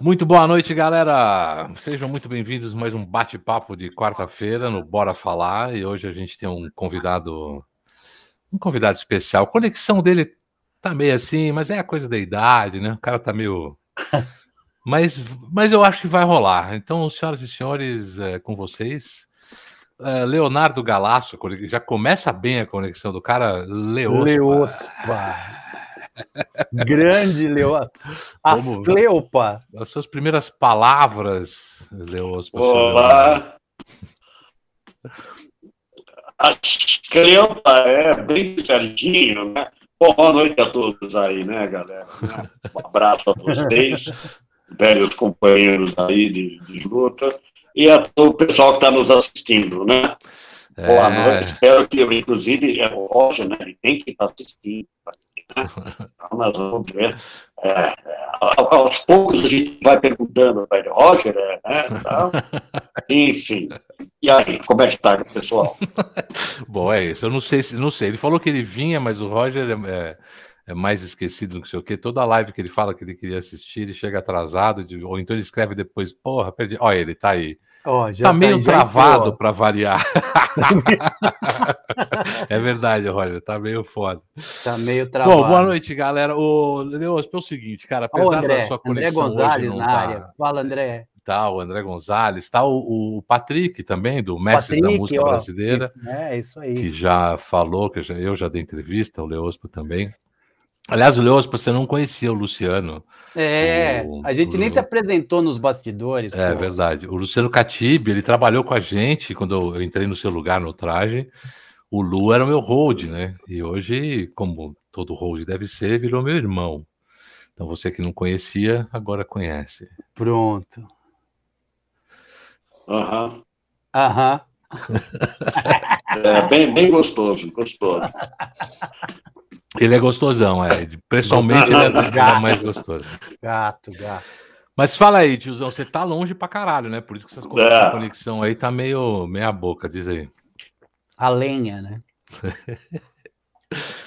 Muito boa noite, galera. Sejam muito bem-vindos a mais um bate-papo de quarta-feira no Bora Falar. E hoje a gente tem um convidado, um convidado especial. A conexão dele tá meio assim, mas é a coisa da idade, né? O cara tá meio. Mas, mas eu acho que vai rolar. Então, senhoras e senhores, é, com vocês, é, Leonardo Galasso, já começa bem a conexão do cara, Leospa. Leospa. Grande Leospa. Ascleopa. As suas primeiras palavras, Leospa. Olá. Ascleopa é bem certinho, né? Boa noite a todos aí, né, galera? Um abraço a vocês velhos companheiros aí de, de luta, e a todo o pessoal que está nos assistindo, né? É. Boa noite, espero que eu, inclusive, é o Roger, né, ele tem que estar tá assistindo, né? Então nós vamos ver. É, aos poucos a gente vai perguntando para ele, Roger, é, né? Então, enfim. E aí, como é que está, pessoal? Bom, é isso. Eu não sei se não sei. Ele falou que ele vinha, mas o Roger é, é é mais esquecido do que sei o quê. Toda live que ele fala que ele queria assistir, ele chega atrasado, de, ou então ele escreve depois, porra, perdi. Olha, ele tá aí. Oh, tá meio tá, travado para variar. é verdade, Roger, tá meio foda. Tá meio travado. Bom, boa noite, galera. O Leos, é o seguinte, cara, apesar André, da sua conexão André Gonzalez na tá... área. Fala, André. Tá, o André Gonzalez, tá o, o Patrick também, do Patrick, da Música ó, Brasileira. É, isso aí. Que já falou, que já, eu já dei entrevista, o Leospo também. Aliás, o Leôs, você não conhecia o Luciano. É, o, a gente o, nem se apresentou nos bastidores. É pô. verdade. O Luciano Catib, ele trabalhou com a gente quando eu entrei no seu lugar no traje. O Lu era o meu hold, né? E hoje, como todo hold deve ser, virou meu irmão. Então você que não conhecia, agora conhece. Pronto. Aham. Aham. é, bem, bem gostoso, gostoso. Ele é gostosão, é. Pessoalmente, ele, é, ele é mais gostoso. Gato, gato. Mas fala aí, tiozão, você tá longe pra caralho, né? Por isso que essa é. conexão aí tá meio meia boca, diz aí. A lenha, né?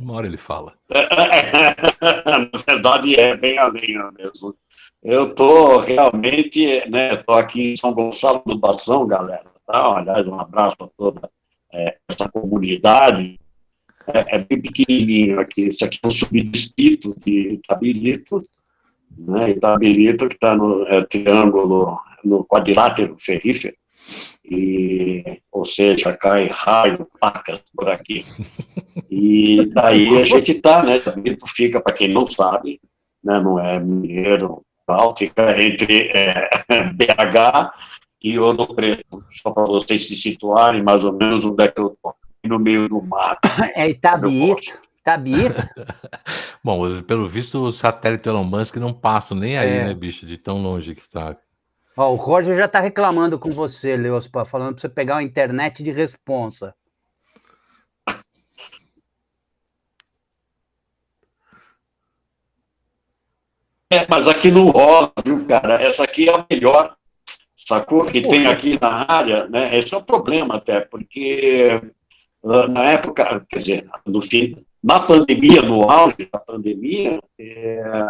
Uma hora ele fala. Na verdade, é bem a lenha mesmo. Eu tô realmente, né? Tô aqui em São Gonçalo do Bação, galera. Tá? Aliás, um abraço a toda é, essa comunidade é, é, bem pequenininho aqui. Esse aqui é um subdistrito de Itabirito, né? Itabirito que está no é, triângulo, no quadrilátero ferrífero, e, ou seja, cai raio, pacas por aqui. E daí a gente está, né? Itabirito fica, para quem não sabe, né, não é mineiro, tal, fica entre é, BH e Ouro Preto, só para vocês se situarem mais ou menos onde é que eu estou, no meio do mato. É Itabito. Itabito. Bom, pelo visto, o satélite Elon Musk não passa nem aí, é. né, bicho, de tão longe que está. Ó, o Roger já está reclamando com você, Leospa, falando para você pegar uma internet de responsa. É, mas aqui não rola, viu, cara? Essa aqui é a melhor sacou? Que tem aqui na área, né? Esse é o problema até, porque ah, na época, quer dizer, no fim, na pandemia, no auge da pandemia, é,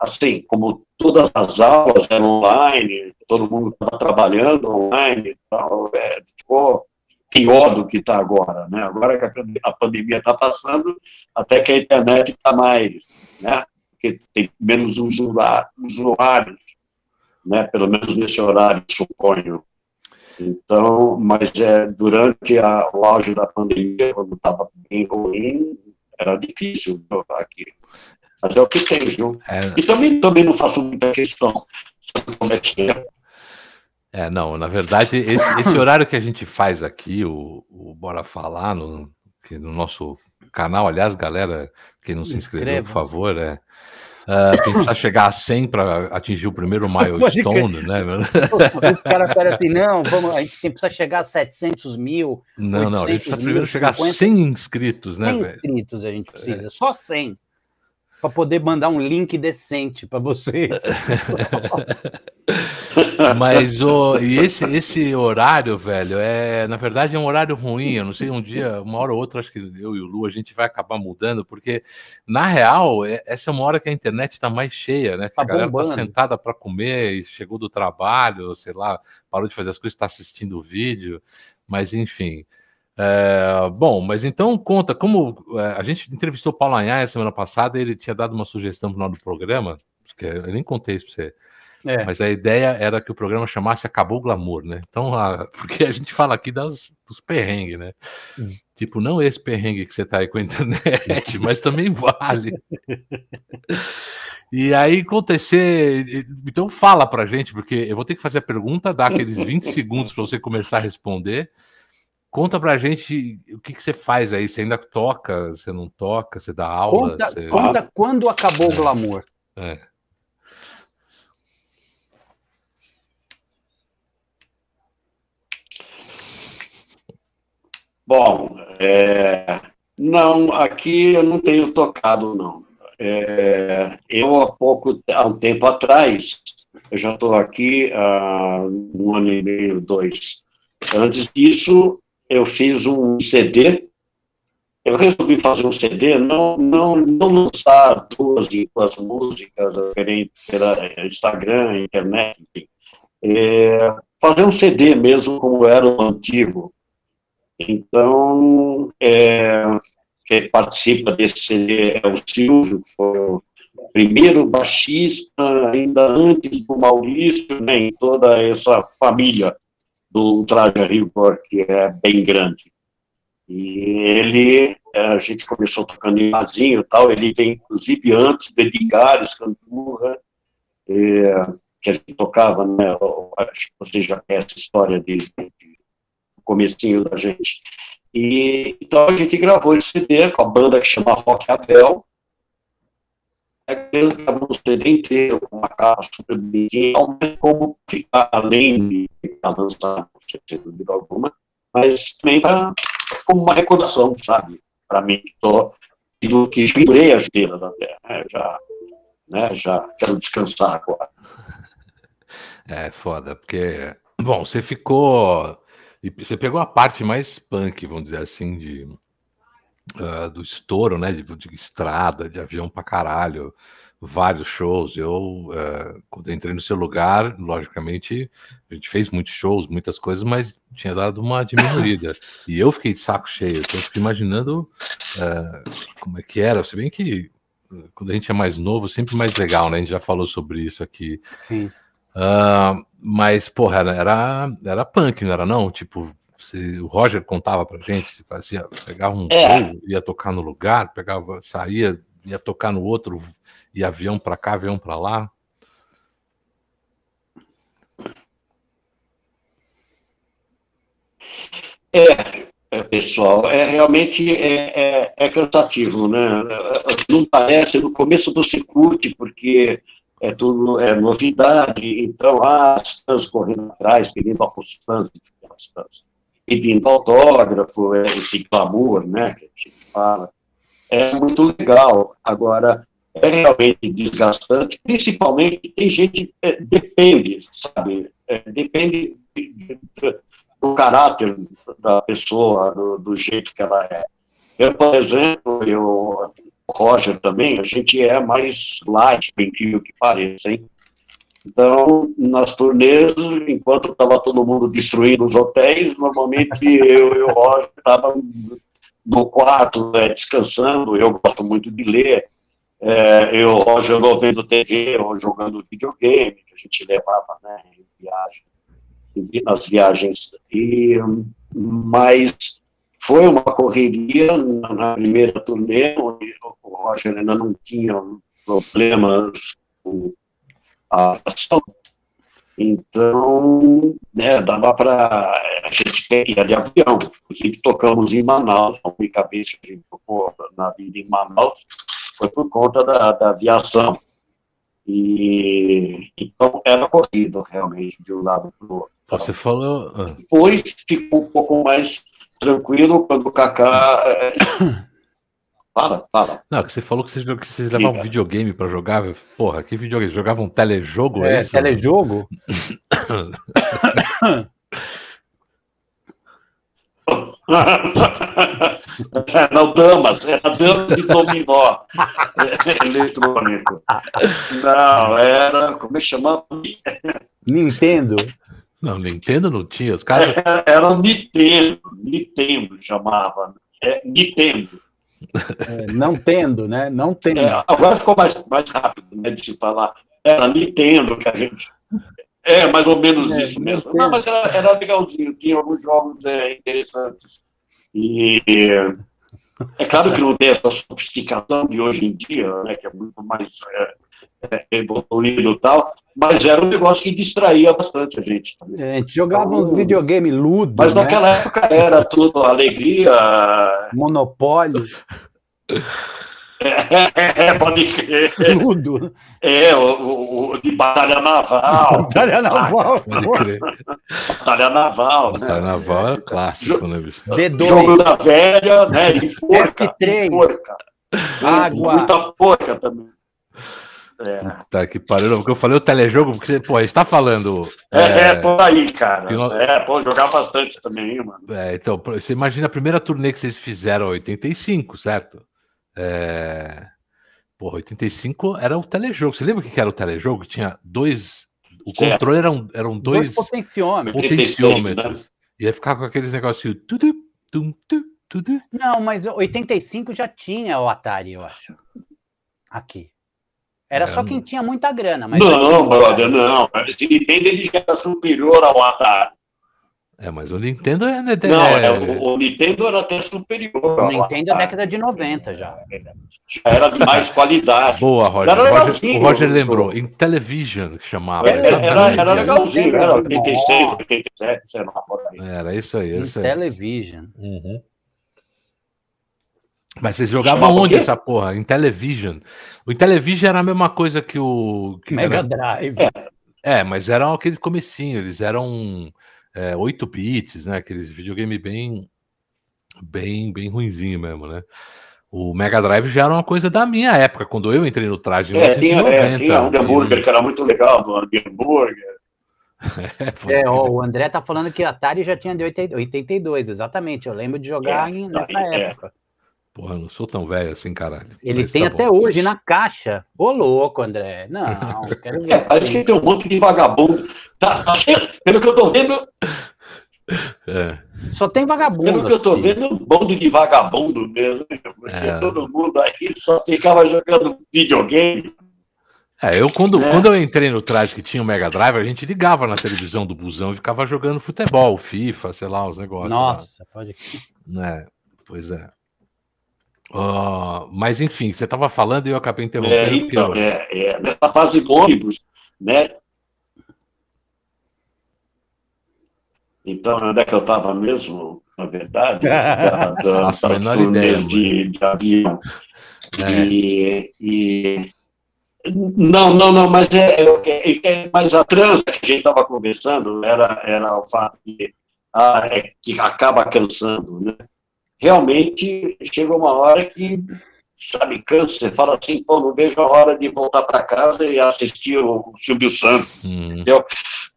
assim, como todas as aulas eram online, todo mundo estava trabalhando online, tal, é, ficou pior do que está agora, né? Agora que a pandemia está passando, até que a internet está mais, né? Porque tem menos usuários né, pelo menos nesse horário, suponho. Então, mas é, durante a, o auge da pandemia, quando estava bem ruim, era difícil aqui. Mas é o que tem, viu? É... E também, também não faço muita questão sobre como é que é. É, não, na verdade, esse, esse horário que a gente faz aqui, o, o Bora Falar, no, que no nosso canal, aliás, galera, quem não se inscreveu, por favor, é Uh, tem que chegar a 100 para atingir o primeiro milestone, né? O cara fala assim, não, vamos, a gente tem, precisa chegar a 700 mil. Não, não, a gente precisa primeiro chegar a 100 inscritos, né? 100 inscritos a gente precisa, é. só 100. Para poder mandar um link decente para vocês. Mas o, e esse, esse horário, velho, é na verdade é um horário ruim. Eu não sei, um dia, uma hora ou outra, acho que eu e o Lu a gente vai acabar mudando, porque na real, é, essa é uma hora que a internet está mais cheia, né? Que tá a galera está sentada para comer e chegou do trabalho, sei lá, parou de fazer as coisas, está assistindo o vídeo, mas enfim. É, bom, mas então conta, como é, a gente entrevistou o Paulo Anhaya semana passada, ele tinha dado uma sugestão no final do programa, que eu nem contei isso para você. É. Mas a ideia era que o programa chamasse Acabou o Glamour, né? Então, a, porque a gente fala aqui das, dos perrengues, né? Hum. Tipo, não esse perrengue que você tá aí com a internet, mas também vale. E aí acontecer. Então fala pra gente, porque eu vou ter que fazer a pergunta, dar aqueles 20 segundos para você começar a responder. Conta pra gente o que, que, você faz aí. Você ainda toca, você não toca, você dá aula? Conta, você... conta quando acabou o glamour. É. Bom, é... não, aqui eu não tenho tocado, não. É... eu, há pouco, há um tempo atrás, eu já estou aqui há um ano e meio, dois. Antes disso, eu fiz um CD. Eu resolvi fazer um CD, não, não, não lançar duas, duas músicas pela Instagram, internet. É, fazer um CD mesmo, como era o antigo. Então, é, quem participa desse CD é o Silvio, foi o primeiro baixista, ainda antes do Maurício, né, em toda essa família do Traje Rigor, que é bem grande. E ele, a gente começou tocando em Mazinho e tal, ele vem, inclusive, antes de Ligares, Canturra, é, que a gente tocava, né, acho que vocês já conhecem a história dele, de, comecinho da gente. E, então a gente gravou esse CD com a banda que chama Rock Abel, ele gravou o CD inteiro, com uma capa super bonitinha, mas como além de lançar, com de alguma, mas também pra, como uma recordação, sabe? Para mim, que estou do que pendurei as estrelas da Terra, né? já, né? já quero descansar agora. É foda, porque, bom, você ficou, você pegou a parte mais punk, vamos dizer assim, de uh, do estouro, né? De, de, estrada, de avião pra caralho, vários shows. Eu, uh, quando eu entrei no seu lugar, logicamente, a gente fez muitos shows, muitas coisas, mas tinha dado uma diminuída. e eu fiquei de saco cheio. Então, eu fiquei imaginando uh, como é que era. Se bem que quando a gente é mais novo, sempre mais legal, né? A gente já falou sobre isso aqui. Sim. Uh, mas, porra, era, era, era punk, não era não? Tipo, se, o Roger contava pra gente, se fazia, pegava um é. voo, ia tocar no lugar, pegava, saía, ia tocar no outro, ia avião para cá, avião para lá. É, é, pessoal, é realmente é, é, é, cansativo, né? Não parece no começo do circuito, porque é tudo é novidade, então ah, as fãs correndo atrás, pedindo aos fãs, aos fãs pedindo autógrafo, esse clamor, né, que a gente fala, é muito legal. Agora, é realmente desgastante, principalmente tem gente, é, depende, sabe, é, depende de, de, do caráter da pessoa, do, do, jeito que ela é. Eu, por exemplo, eu, Roger também, a gente é mais light, por incrível que pareça, hein? Então, nas turnês, enquanto estava todo mundo destruindo os hotéis, normalmente eu e o Roger estavam no quarto, né, descansando. Eu gosto muito de ler. É, eu, Roger, ou vendo TV ou jogando videogame, que a gente levava né, em viagem, nas viagens. E, mas foi uma correria na primeira turnê, onde o Roger ainda não tinha problemas com a. Então, né, dava para. A gente ia de avião, inclusive tocamos em Manaus, a única vez que a gente tocou na vida em Manaus foi por conta da, da aviação. E então era corrido realmente de um lado para o outro. Você falou. Ah. Depois ficou um pouco mais tranquilo quando o Kaká. É, Fala, fala. Não, que você falou que vocês, que vocês levavam videogame para jogar. Porra, que videogame? Jogavam um telejogo? É, é isso? telejogo? Não, damas, era damas de dominó eletrônico. Não, era, como é que chamava? Nintendo. Não, Nintendo não tinha. Os caras... Era, era Nintendo, Nintendo chamava. É, Nintendo. É, não tendo, né? Não tendo. É, agora ficou mais, mais rápido né, de se falar. Era Nintendo que a gente. É, mais ou menos é, isso mesmo. Não, mas era, era legalzinho, tinha alguns jogos é, interessantes. E é claro que não tem essa sofisticação de hoje em dia, né, que é muito mais é, é, evoluído e tal, mas era um negócio que distraía bastante a gente. É, a gente jogava uns então, videogame ludo. Mas né? naquela época era tudo alegria. Monopólio. É, pode crer. Tudo. É, o, o, o de batalha naval. batalha naval. Pode crer. Batalha naval. Batalha né? naval é clássico, né, bicho? D2. Jogo da velha, né? E forca. F3. Forca. Água. Muita forca também. É. Tá que pariu, porque eu falei o telejogo, porque você, pô, está falando. É, é, é, por aí, cara. Nós... É, pô, jogar bastante também, mano. É, então, você imagina a primeira turnê que vocês fizeram, 85, certo? É... Porra, 85 era o telejogo. Você lembra o que era o telejogo? Tinha dois. O certo. controle eram, eram dois, dois potenciômetros. potenciômetros. Né? Ia ficar com aqueles negocinhos. Tudo, tum, tudo. Não, mas 85 já tinha o Atari, eu acho. Aqui. Era é, só quem tinha muita grana. Mas não, brother, não. Nintendo ele já era superior ao Atari. É, mas o Nintendo é. Né, não, é... o, o, Nintendo era até superior. O Nintendo é década de 90 já. Já era de mais qualidade. Boa, Roger. O Roger, o Roger lembrou. Em television que chamava. Era, era, era legalzinho, era 86, 87, sei lá. Era isso aí. Isso aí. television. Uhum. Mas vocês jogavam onde essa porra? Em television. O Intellivision era a mesma coisa que o. Que Mega era... Drive. É. é, mas eram aquele comecinho, eles eram é, 8 bits, né? Aqueles videogame bem, bem, bem ruinzinho mesmo, né? O Mega Drive já era uma coisa da minha época, quando eu entrei no traje. É, tinha, é, tinha um hambúrguer que era muito legal, do hambúrguer. É, é o André tá falando que a Atari já tinha de 82, exatamente. Eu lembro de jogar é, nessa é, época. Porra, não sou tão velho assim, caralho. Ele Mas tem tá até bom. hoje na caixa. Ô, louco, André. Não, quero ver. É, parece que tem um monte de vagabundo. Tá, tá pelo que eu tô vendo. É. Só tem vagabundo. Pelo que eu tô vendo, um bando de vagabundo mesmo. Porque é. todo mundo aí só ficava jogando videogame. É, eu quando, é. quando eu entrei no traje que tinha o Mega Drive, a gente ligava na televisão do busão e ficava jogando futebol, FIFA, sei lá, os negócios. Nossa, lá. pode. É, pois é. Uh, mas enfim, você estava falando e eu acabei interrompendo. É, então, é, é, nessa fase do ônibus, né? Então, onde é que eu estava mesmo, na verdade? da, da, Nossa, das ideia, de, de avião. É. E, e, não, não, não, mas é, é, é, mas a transa que a gente estava conversando era, era o fato de ah, é, que acaba cansando, né? Realmente chega uma hora que, sabe, cansa. Você fala assim, pô, não vejo a hora de voltar para casa e assistir o Silvio Santos, hum. entendeu?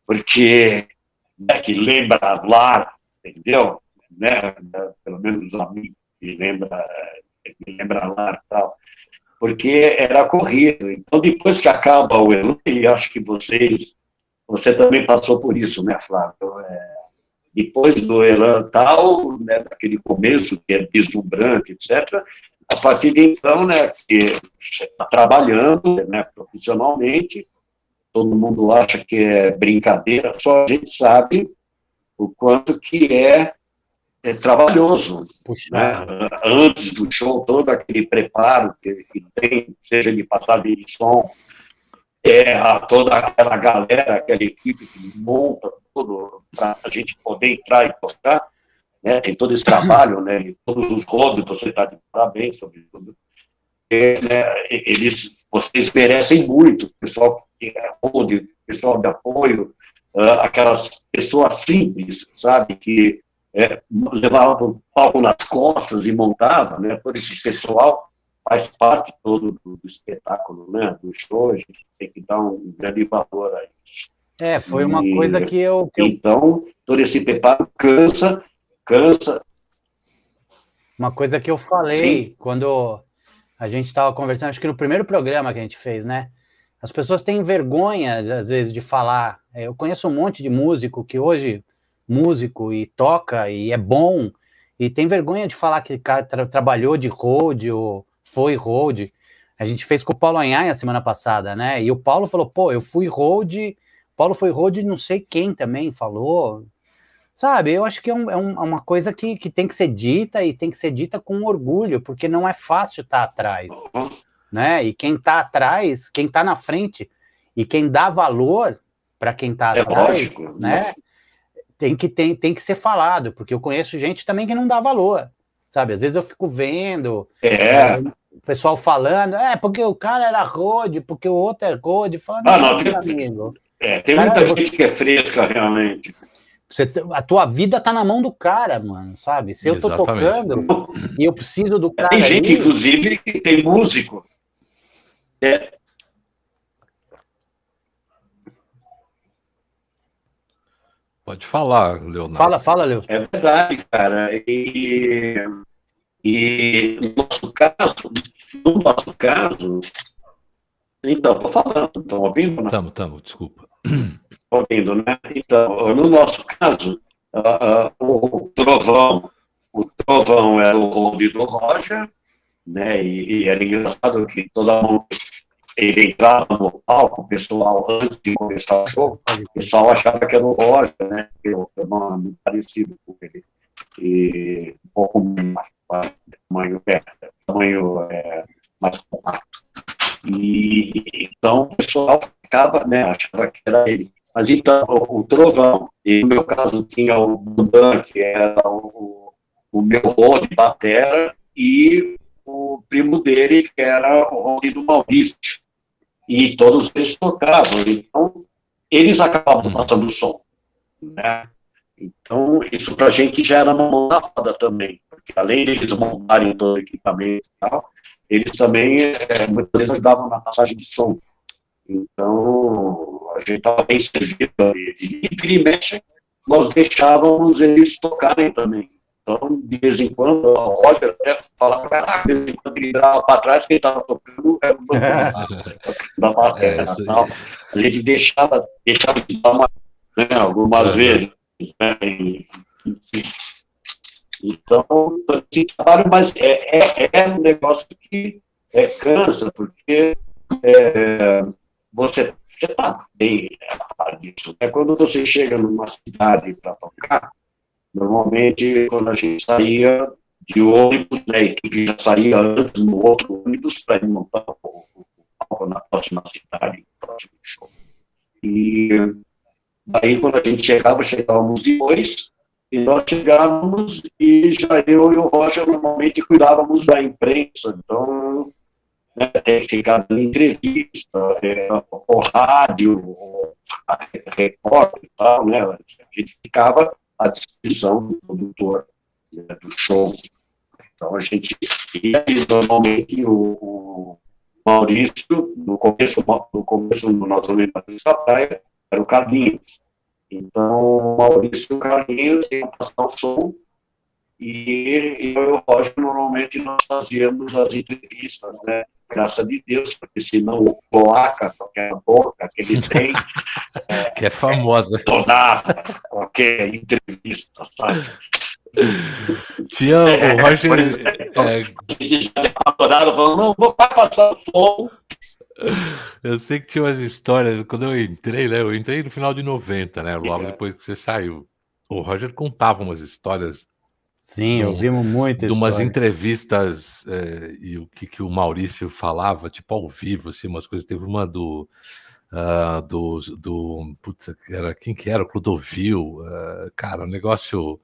Porque né, que lembra lá, entendeu? Né? Pelo menos a mim que lembra, que lembra lá e tal. Porque era corrido. Então, depois que acaba o Elan, e acho que vocês, você também passou por isso, né, Flávio? É, depois do Elan tal, né, daquele começo que é deslumbrante, etc., a partir de então, né, que você está trabalhando né, profissionalmente, todo mundo acha que é brincadeira, só a gente sabe o quanto que é, é trabalhoso. Né? Antes do show, todo aquele preparo que, que tem, seja de passagem de som, é a, toda aquela galera, aquela equipe que monta tudo para a gente poder entrar e tocar, né? Tem todo esse trabalho, né? E todos os hobbies, você está de parabéns sobre tudo. E, né, eles, vocês merecem muito, pessoal que responde, pessoal de apoio, uh, aquelas pessoas simples, sabe, que é, levava o palco nas costas e montava, né? Todo esse pessoal faz parte todo do, do espetáculo, né? Do show, a gente tem que dar um grande valor a isso. É, foi uma e, coisa que eu, que eu... Então, todo esse preparo cansa, cansa. Uma coisa que eu falei Sim. quando a gente estava conversando, acho que no primeiro programa que a gente fez, né? As pessoas têm vergonha, às vezes, de falar. Eu conheço um monte de músico que hoje, músico e toca e é bom, e tem vergonha de falar que tra trabalhou de road ou foi road. A gente fez com o Paulo Anhaia semana passada, né? E o Paulo falou, pô, eu fui road, Paulo foi road não sei quem também falou. Sabe, eu acho que é, um, é, é uma coisa que, que tem que ser dita e tem que ser dita com orgulho, porque não é fácil estar tá atrás né? E quem está atrás, quem está na frente e quem dá valor para quem está é atrás, lógico, né? Tem que, tem, tem que ser falado, porque eu conheço gente também que não dá valor, sabe? Às vezes eu fico vendo é. o pessoal falando, é, porque o cara era road, porque o outro é road, falando, ah, não, tem, amigo. É, tem cara, muita gente que é fresca, realmente. Você, a tua vida tá na mão do cara, mano, sabe? Se eu tô Exatamente. tocando e eu preciso do cara. Tem gente, aí, inclusive, que tem músico é. Pode falar, Leonardo. Fala, fala, Leonardo. É verdade, cara. E, e no nosso caso, no nosso caso, então, estou falando, estão ouvindo? Estamos, estamos, desculpa. Ouvindo, né? Então, no nosso caso, uh, uh, o trovão, o trovão era o hold do Roger, né? E, e era engraçado que toda mão ele entrava no palco, o pessoal, antes de começar o show, o pessoal achava que era o Roger, né? É um nome parecido com ele. E um pouco mais, tamanho, é, tamanho é, mais compacto. E então o pessoal ficava, né? Achava que era ele. Mas então, o, o Trovão, e no meu caso tinha o Budan, que era o, o meu rolo de batera, e o primo dele, que era o Rony do Maurício. E todos eles tocavam, então eles acabavam passando o som. Né? Então, isso para a gente já era uma mão na roda também, porque além de eles montarem todo o equipamento e tal, eles também, é, muitas vezes, ajudavam na passagem de som. Então, a gente estava bem servido. E, e, e mexe, nós deixávamos eles tocarem também. Então, de vez em quando, o Roger até falava, caraca, de vez em quando ele virava para trás, que ele estava tocando era o da bateria. É, a gente deixava, deixava de dar uma, né, algumas é. vezes. Né, e, então, esse trabalho, mas é, é, é, um negócio que é, cansa, porque é, você está bem a disso. É quando você chega numa cidade para tocar, Normalmente, quando a gente saía de ônibus, né, a equipe já saía antes no outro ônibus para ir montar o palco na próxima cidade, no próximo show. E daí, quando a gente chegava, chegávamos depois, e nós chegávamos e já eu e o Roger normalmente cuidávamos da imprensa, então né, tem que ficar dando entrevista, é, o rádio, o repórter e tal, né, a gente ficava à disposição do produtor né, do show. Então a gente ia normalmente o, o, Maurício, no começo, no começo do nosso Olimpíadas da Praia, era o Carlinhos. Então o Maurício e o Carlinhos iam passar o som e eu e o Roger normalmente nós fazíamos as entrevistas, né? Graças de Deus, porque senão o cloaca, aquela boca que ele tem. é, que é famosa. Toda qualquer entrevista, sabe? Tinha o é, Roger. É, a gente já adorado falando, não, vou passar o som. Eu sei que tinha umas histórias, quando eu entrei, né? Eu entrei no final de 90, né? Logo é. depois que você saiu. O Roger contava umas histórias Sim, um, ouvimos muito. De umas entrevistas é, e o que, que o Maurício falava, tipo ao vivo, assim, umas coisas. Teve uma do. Uh, do, do putz, era, quem que era? Clodovil, uh, cara, um negócio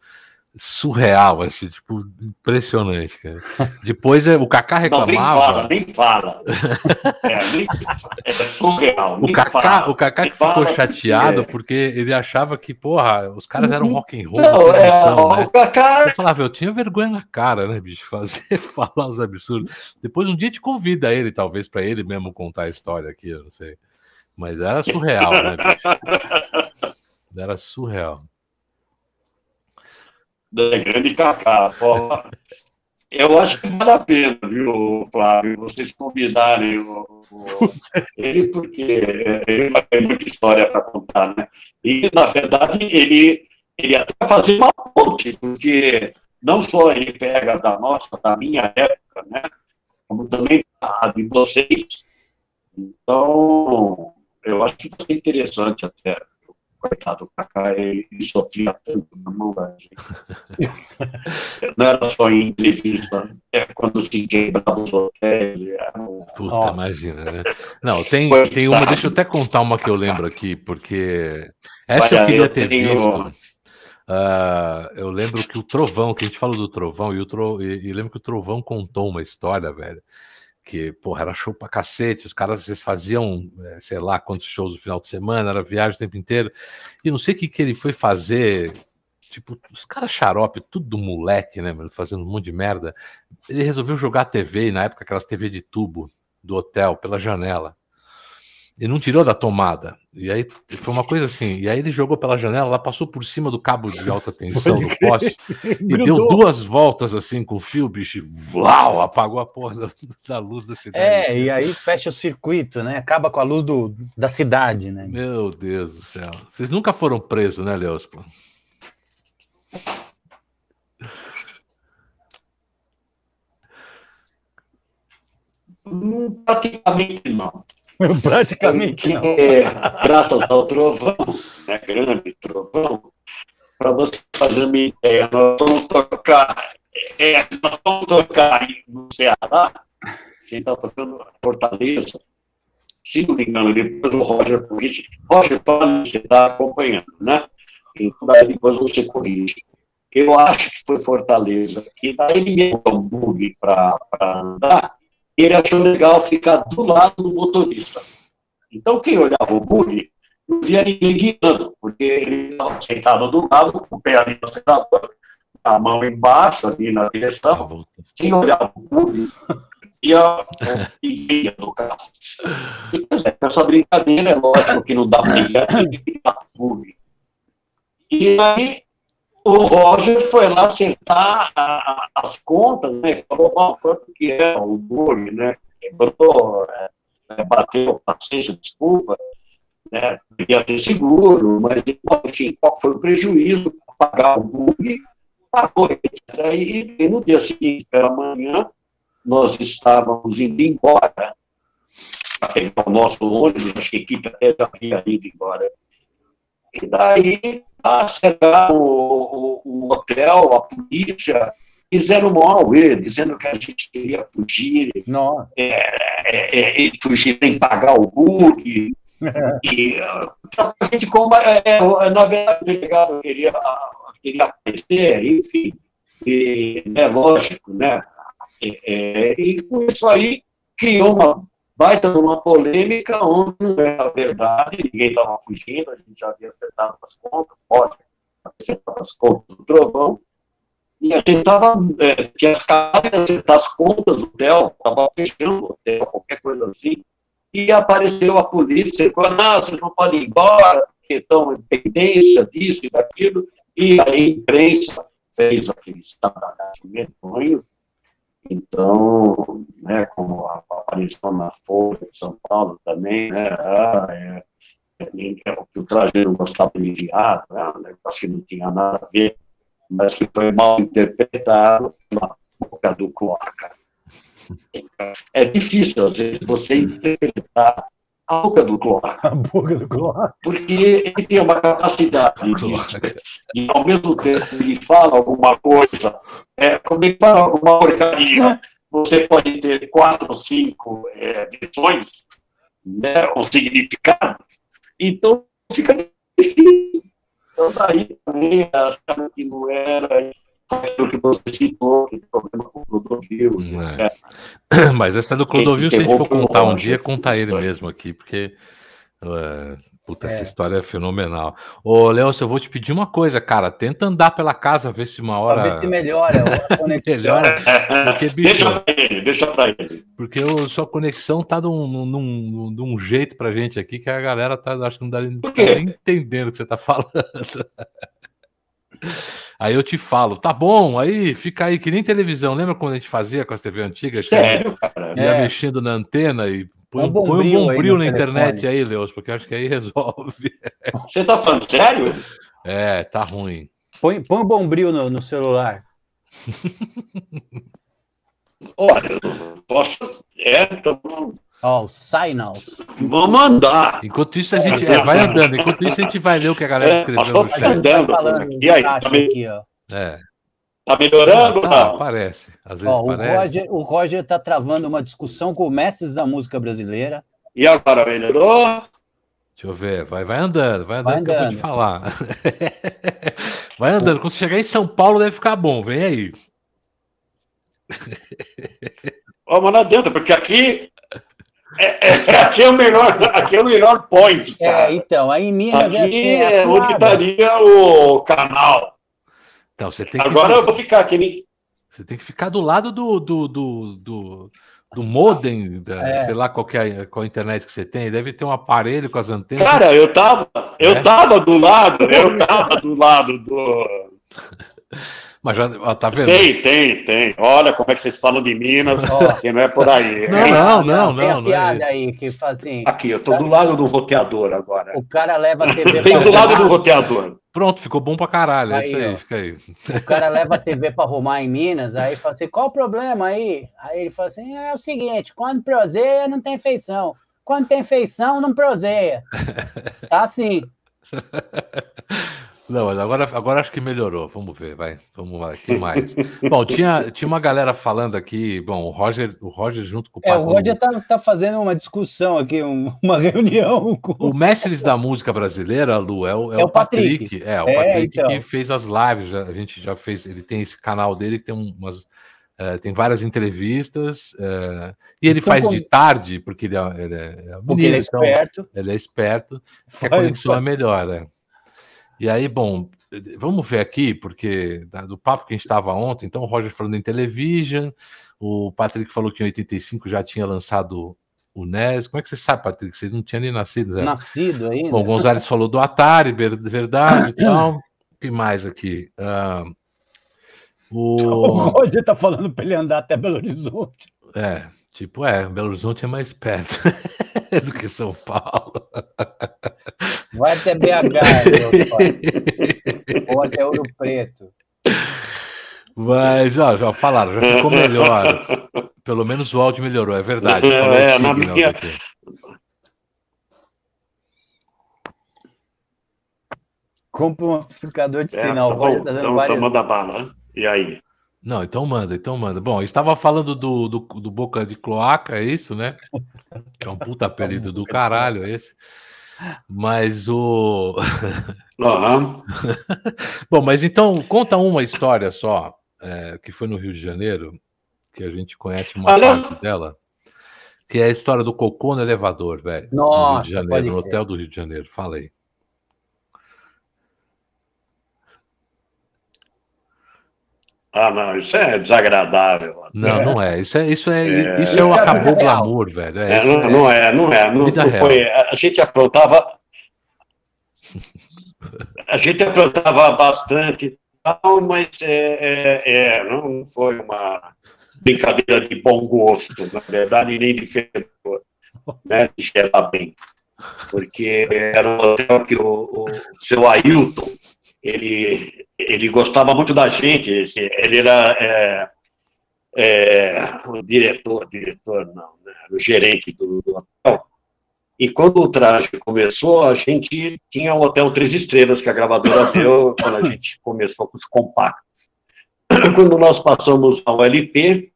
surreal, assim, tipo, impressionante, cara. Depois é, o Kaká reclamava. Não, nem fala, nem fala. é, nem, é surreal. O Kaká, fala, o Kaká que ficou chateado é. porque ele achava que, porra, os caras eram uhum. rock and roll. Não, é, noção, né? o Kaká. Eu falava, eu tinha vergonha na cara, né, bicho, fazer, falar os absurdos. Depois um dia te convida ele, talvez, para ele mesmo contar a história aqui, eu não sei. Mas era surreal, né, bicho? Era surreal da grande Cacá. Eu acho que vale a pena, viu, Flávio, vocês convidarem o, o, ele, porque ele vai ter muita história para contar, né? E, na verdade, ele, ele até fazer uma ponte, porque não só ele pega da nossa, da minha época, né? Como também a de vocês. Então, eu acho que vai ser interessante até coitado, o Kaká, ele, sofria tanto na mão da gente. Não era só em entrevista, é quando se quebrava os hotéis. Puta, oh. imagina, né? Não, tem, tem uma, deixa eu até contar uma que eu lembro aqui, porque essa Olha, eu queria ter tenho... visto. Uh, eu lembro que o Trovão, que a gente falou do Trovão, e, o Tro... e, e lembro que o Trovão contou uma história, velho, que, porra, era show pra cacete, os caras eles faziam, é, sei lá, quantos shows no final de semana, era viagem o tempo inteiro, e não sei o que, que ele foi fazer, tipo, os caras xarope, tudo do moleque, né, mano, fazendo um monte de merda, ele resolveu jogar a TV, na época aquelas TV de tubo do hotel, pela janela, e não tirou da tomada. E aí foi uma coisa assim. E aí ele jogou pela janela, ela passou por cima do cabo de alta tensão do poste e deu duas voltas assim com o fio, bicho, e uau, apagou a porra da, da, luz da cidade. É, e aí fecha o circuito, né? Acaba com a luz do, da cidade, né? Meu Deus do céu. Vocês nunca foram presos, né, Leospo? Praticamente não. Praticamente. Porque, graças ao trovão, né, grande trovão, para você fazer uma ideia, nós vamos tocar, é, nós vamos tocar no Ceará, quem está tocando Fortaleza, se não me engano, depois o Roger corrige. Roger, você está acompanhando, né? Então, daí depois você corrige. Eu acho que foi Fortaleza, e daí ele me bug para andar, ele achou legal ficar do lado do motorista. Então, quem olhava o buggy não via ninguém guiando, porque ele estava sentado do lado, com o pé ali no acelerador, a mão embaixo, ali na direção. Quem olhava o buggy via ninguém no carro. É, essa brincadeira, é lógico que não dá para ir o buggy. E aí, o Roger foi lá a, as contas, né? Falou, oh, quanto que é o bug, né? Quebrou, é, é, bateu, paciência, desculpa, né? Devia ter seguro, mas enfim, qual foi o prejuízo? Pagar o bug, pagou. E, no dia seguinte, pela manhã, nós estávamos indo embora para pegar o nosso ônibus, acho que a equipe até já havia ido embora. E daí a chegar o, o, o, hotel, a polícia, fizeram um auê, dizendo que a gente queria fugir, é, é, é, fugir sem pagar o bug. e então, a gente, como, é, é, na verdade, o delegado queria, queria aparecer, enfim, e, né, lógico, né? É, e com isso aí criou uma baita numa polêmica onde não era verdade, ninguém estava fugindo, a gente já havia acertado as contas, pode as contas do trovão, e a gente estava, é, tinha as caras de acertar as contas do hotel, estava fechando o hotel, qualquer coisa assim, e apareceu a polícia, falou, não, vocês não podem ir embora, porque estão em pendência disso e daquilo, e a imprensa fez aquele estandardagem medonho, então, né, como apareceu na Folha de São Paulo também, né, ah, é, é, é, o que o trajeto gostava de enviar, né, um negócio que não tinha nada a ver, mas que foi mal interpretado na boca do cloaca. É difícil, às vezes, você interpretar a boca do cloaca. A boca do cloaca. Porque ele tem uma capacidade de, e ao mesmo tempo ele fala alguma coisa, é, como ele fala alguma porcaria, você pode ter quatro ou cinco é, versões, né, ou significados, então fica difícil. Então daí também achava que não era aquilo que você citou, que problema com o Clodovil, é. Mas essa do Clodovil, se a gente for contar um dia, contar ele mesmo aqui, porque uh, puta, é. essa história é fenomenal. Ô, Léo, eu vou te pedir uma coisa, cara, tenta andar pela casa, ver se uma hora... Pra ver se melhora. melhora, porque, bicho, deixa pra ele, deixa pra ele. Porque a sua conexão tá de um, num, num jeito pra gente aqui que a galera tá, acho que não dá nem entendendo o que você tá falando. Aí eu te falo, tá bom, aí fica aí, que nem televisão. Lembra quando a gente fazia com as TV antigas? Sério, cara? Ia é. mexendo na antena e põe um, bom põe um bombril na internet aí, Leos, porque acho que aí resolve. Você tá falando sério? É, tá ruim. Põe, põe um bombril no, no celular. Olha, posso. É, tô... Ó, oh, signals. Vou mandar. Enquanto isso, a gente é, vai andando. Enquanto isso, a gente vai ler o que a galera é, escreveu no chat. Andando, falando e aí, tá, aqui, ó. É. Tá melhorando? Ah, tá, parece. Às vezes ó, parece. O Roger, o Roger tá travando uma discussão com mestres da música brasileira. E agora, melhorou? Deixa eu ver, vai, vai andando, vai andando, vai andando. que eu vou te falar. vai andando, quando chegar em São Paulo deve ficar bom, vem aí. Ó, mas não adianta, porque aqui é, é, aqui é o melhor, aqui é o melhor point. É, cara. É, então, aí em Minas aqui é onde estaria o canal. Então, você tem que Agora eu vou ficar aqui. Você tem que ficar do lado do, do, do, do, do modem, da, é. sei lá qual, é, qual a internet que você tem. Deve ter um aparelho com as antenas. Cara, eu tava, eu é? tava do lado, eu tava do lado do. Mas já, ó, tá vendo? Tem, tem, tem. Olha como é que vocês falam de Minas, que não é por aí. Não, não, não, não. Tem a é piada é. aí que fazem. Aqui, eu tô do lado do roteador agora. O cara leva a TV Tem do lado do roteador. Pronto, ficou bom pra caralho. Aí, é isso aí, ó. fica aí. O cara leva a TV pra arrumar em Minas, aí fala assim: qual o problema aí? Aí ele fala assim: é o seguinte, quando proseia, não tem feição. Quando tem feição, não proseia. Tá assim. Não, mas agora, agora acho que melhorou. Vamos ver, vai. Vamos lá, que mais? bom, tinha, tinha uma galera falando aqui. Bom, o Roger, o Roger junto com o É, o Roger tá, tá fazendo uma discussão aqui, um, uma reunião com. O Mestres da Música Brasileira, Lu, é o, é, é o Patrick. Patrick. É, o é, Patrick então. que fez as lives. Já, a gente já fez. Ele tem esse canal dele que tem umas. Uh, tem várias entrevistas uh, e ele faz com... de tarde porque ele é, ele é, é porque ele é então esperto. Então, ele é esperto, a conexão é melhor. É. E aí, bom, vamos ver aqui, porque do papo que a gente estava ontem, então o Roger falando em television, o Patrick falou que em 85 já tinha lançado o NES. Como é que você sabe, Patrick? Você não tinha nem nascido, Zé? Nascido ainda. Bom, o Gonzalez falou do Atari, verdade e tal. O que mais aqui? Uh, o... o Roger tá falando para ele andar até Belo Horizonte. É, tipo, é, Belo Horizonte é mais perto do que São Paulo. Vai até BH, meu pai. Ou até Ouro Preto. Mas, ó, já falaram, já ficou melhor. Pelo menos o áudio melhorou, é verdade. É, na minha... Compre um amplificador de é, sinal. Tá bom, então, várias... então manda bala. Né? E aí? Não, então manda, então manda. Bom, estava falando do, do, do, Boca de Cloaca, é isso, né? Que é um puta apelido do caralho esse. Mas o. Uhum. Bom, mas então conta uma história só, é, que foi no Rio de Janeiro, que a gente conhece uma parte dela, que é a história do cocô no elevador, velho. Nossa, no Rio de Janeiro, no hotel do Rio de Janeiro. Falei. Ah, não, isso é desagradável. Não, não é. Isso é, isso é, é isso é o acabou glamour, velho. É, é, não, não, é, não é. Não, não foi, a gente aprontava. a gente aprontava bastante, mas é, é, é, não foi uma brincadeira de bom gosto, na verdade, nem de fedor, né, de cheirar bem. Porque era um hotel que o, o seu Ailton, ele, ele gostava muito da gente, ele era é, é, o diretor, diretor não, né, o gerente do, do, hotel. E quando o traje começou, a gente tinha o Hotel Três Estrelas, que a gravadora deu quando a gente começou com os compactos. Quando nós passamos ao LP,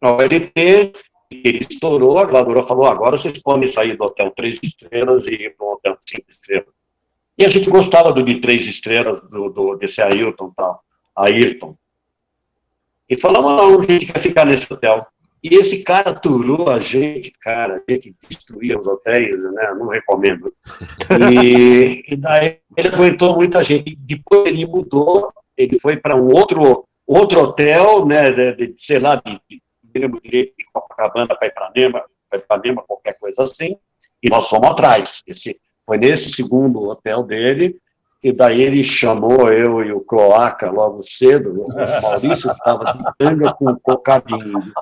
ao LP, ele estourou, a gravadora falou, agora vocês podem sair do Hotel Três Estrelas e ir para o Hotel Cinco Estrelas. E a gente gostava do de três estrelas, do, do, desse Ailton e tal. Ayrton. E falamos, não, a gente quer ficar nesse hotel. E esse cara aturou a gente, cara, a gente destruía os hotéis, né? Não recomendo. E, e daí ele aguentou muita gente. Depois ele mudou, ele foi para um outro, outro hotel, né? De, de, sei lá, de, de, de Copacabana para Ipanema, para Ipanema, qualquer coisa assim. E nós fomos atrás. Esse, foi nesse segundo hotel dele e daí ele chamou eu e o Cloaca logo cedo, o Maurício estava de tanga com um cocadinho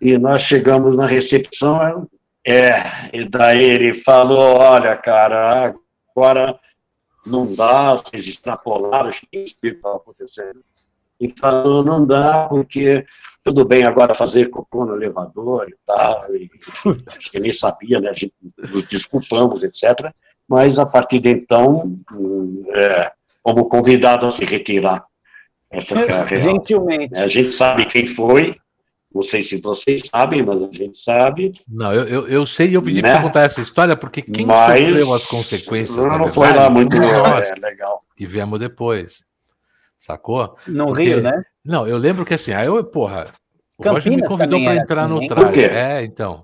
e nós chegamos na recepção, é, e daí ele falou, olha, cara, agora não dá, vocês extrapolaram, isso estava acontecendo. E falou, não dá, porque tudo bem agora fazer cocô no elevador e tal, e, acho que nem sabia, né, a gente nos desculpamos, etc. Mas a partir de então, é, como convidado a se retirar. Essa é Gentilmente. A gente sabe quem foi, não sei se vocês sabem, mas a gente sabe. Não, eu, eu, eu sei e eu pedi né? para contar essa história, porque quem mas, sofreu as consequências. Não, não foi lá muito nós, é, legal. E viemos depois. Sacou? No porque, Rio, né? Não, eu lembro que assim, aí eu, porra, o Campinas Roger me convidou para entrar assim, no traje. É, então.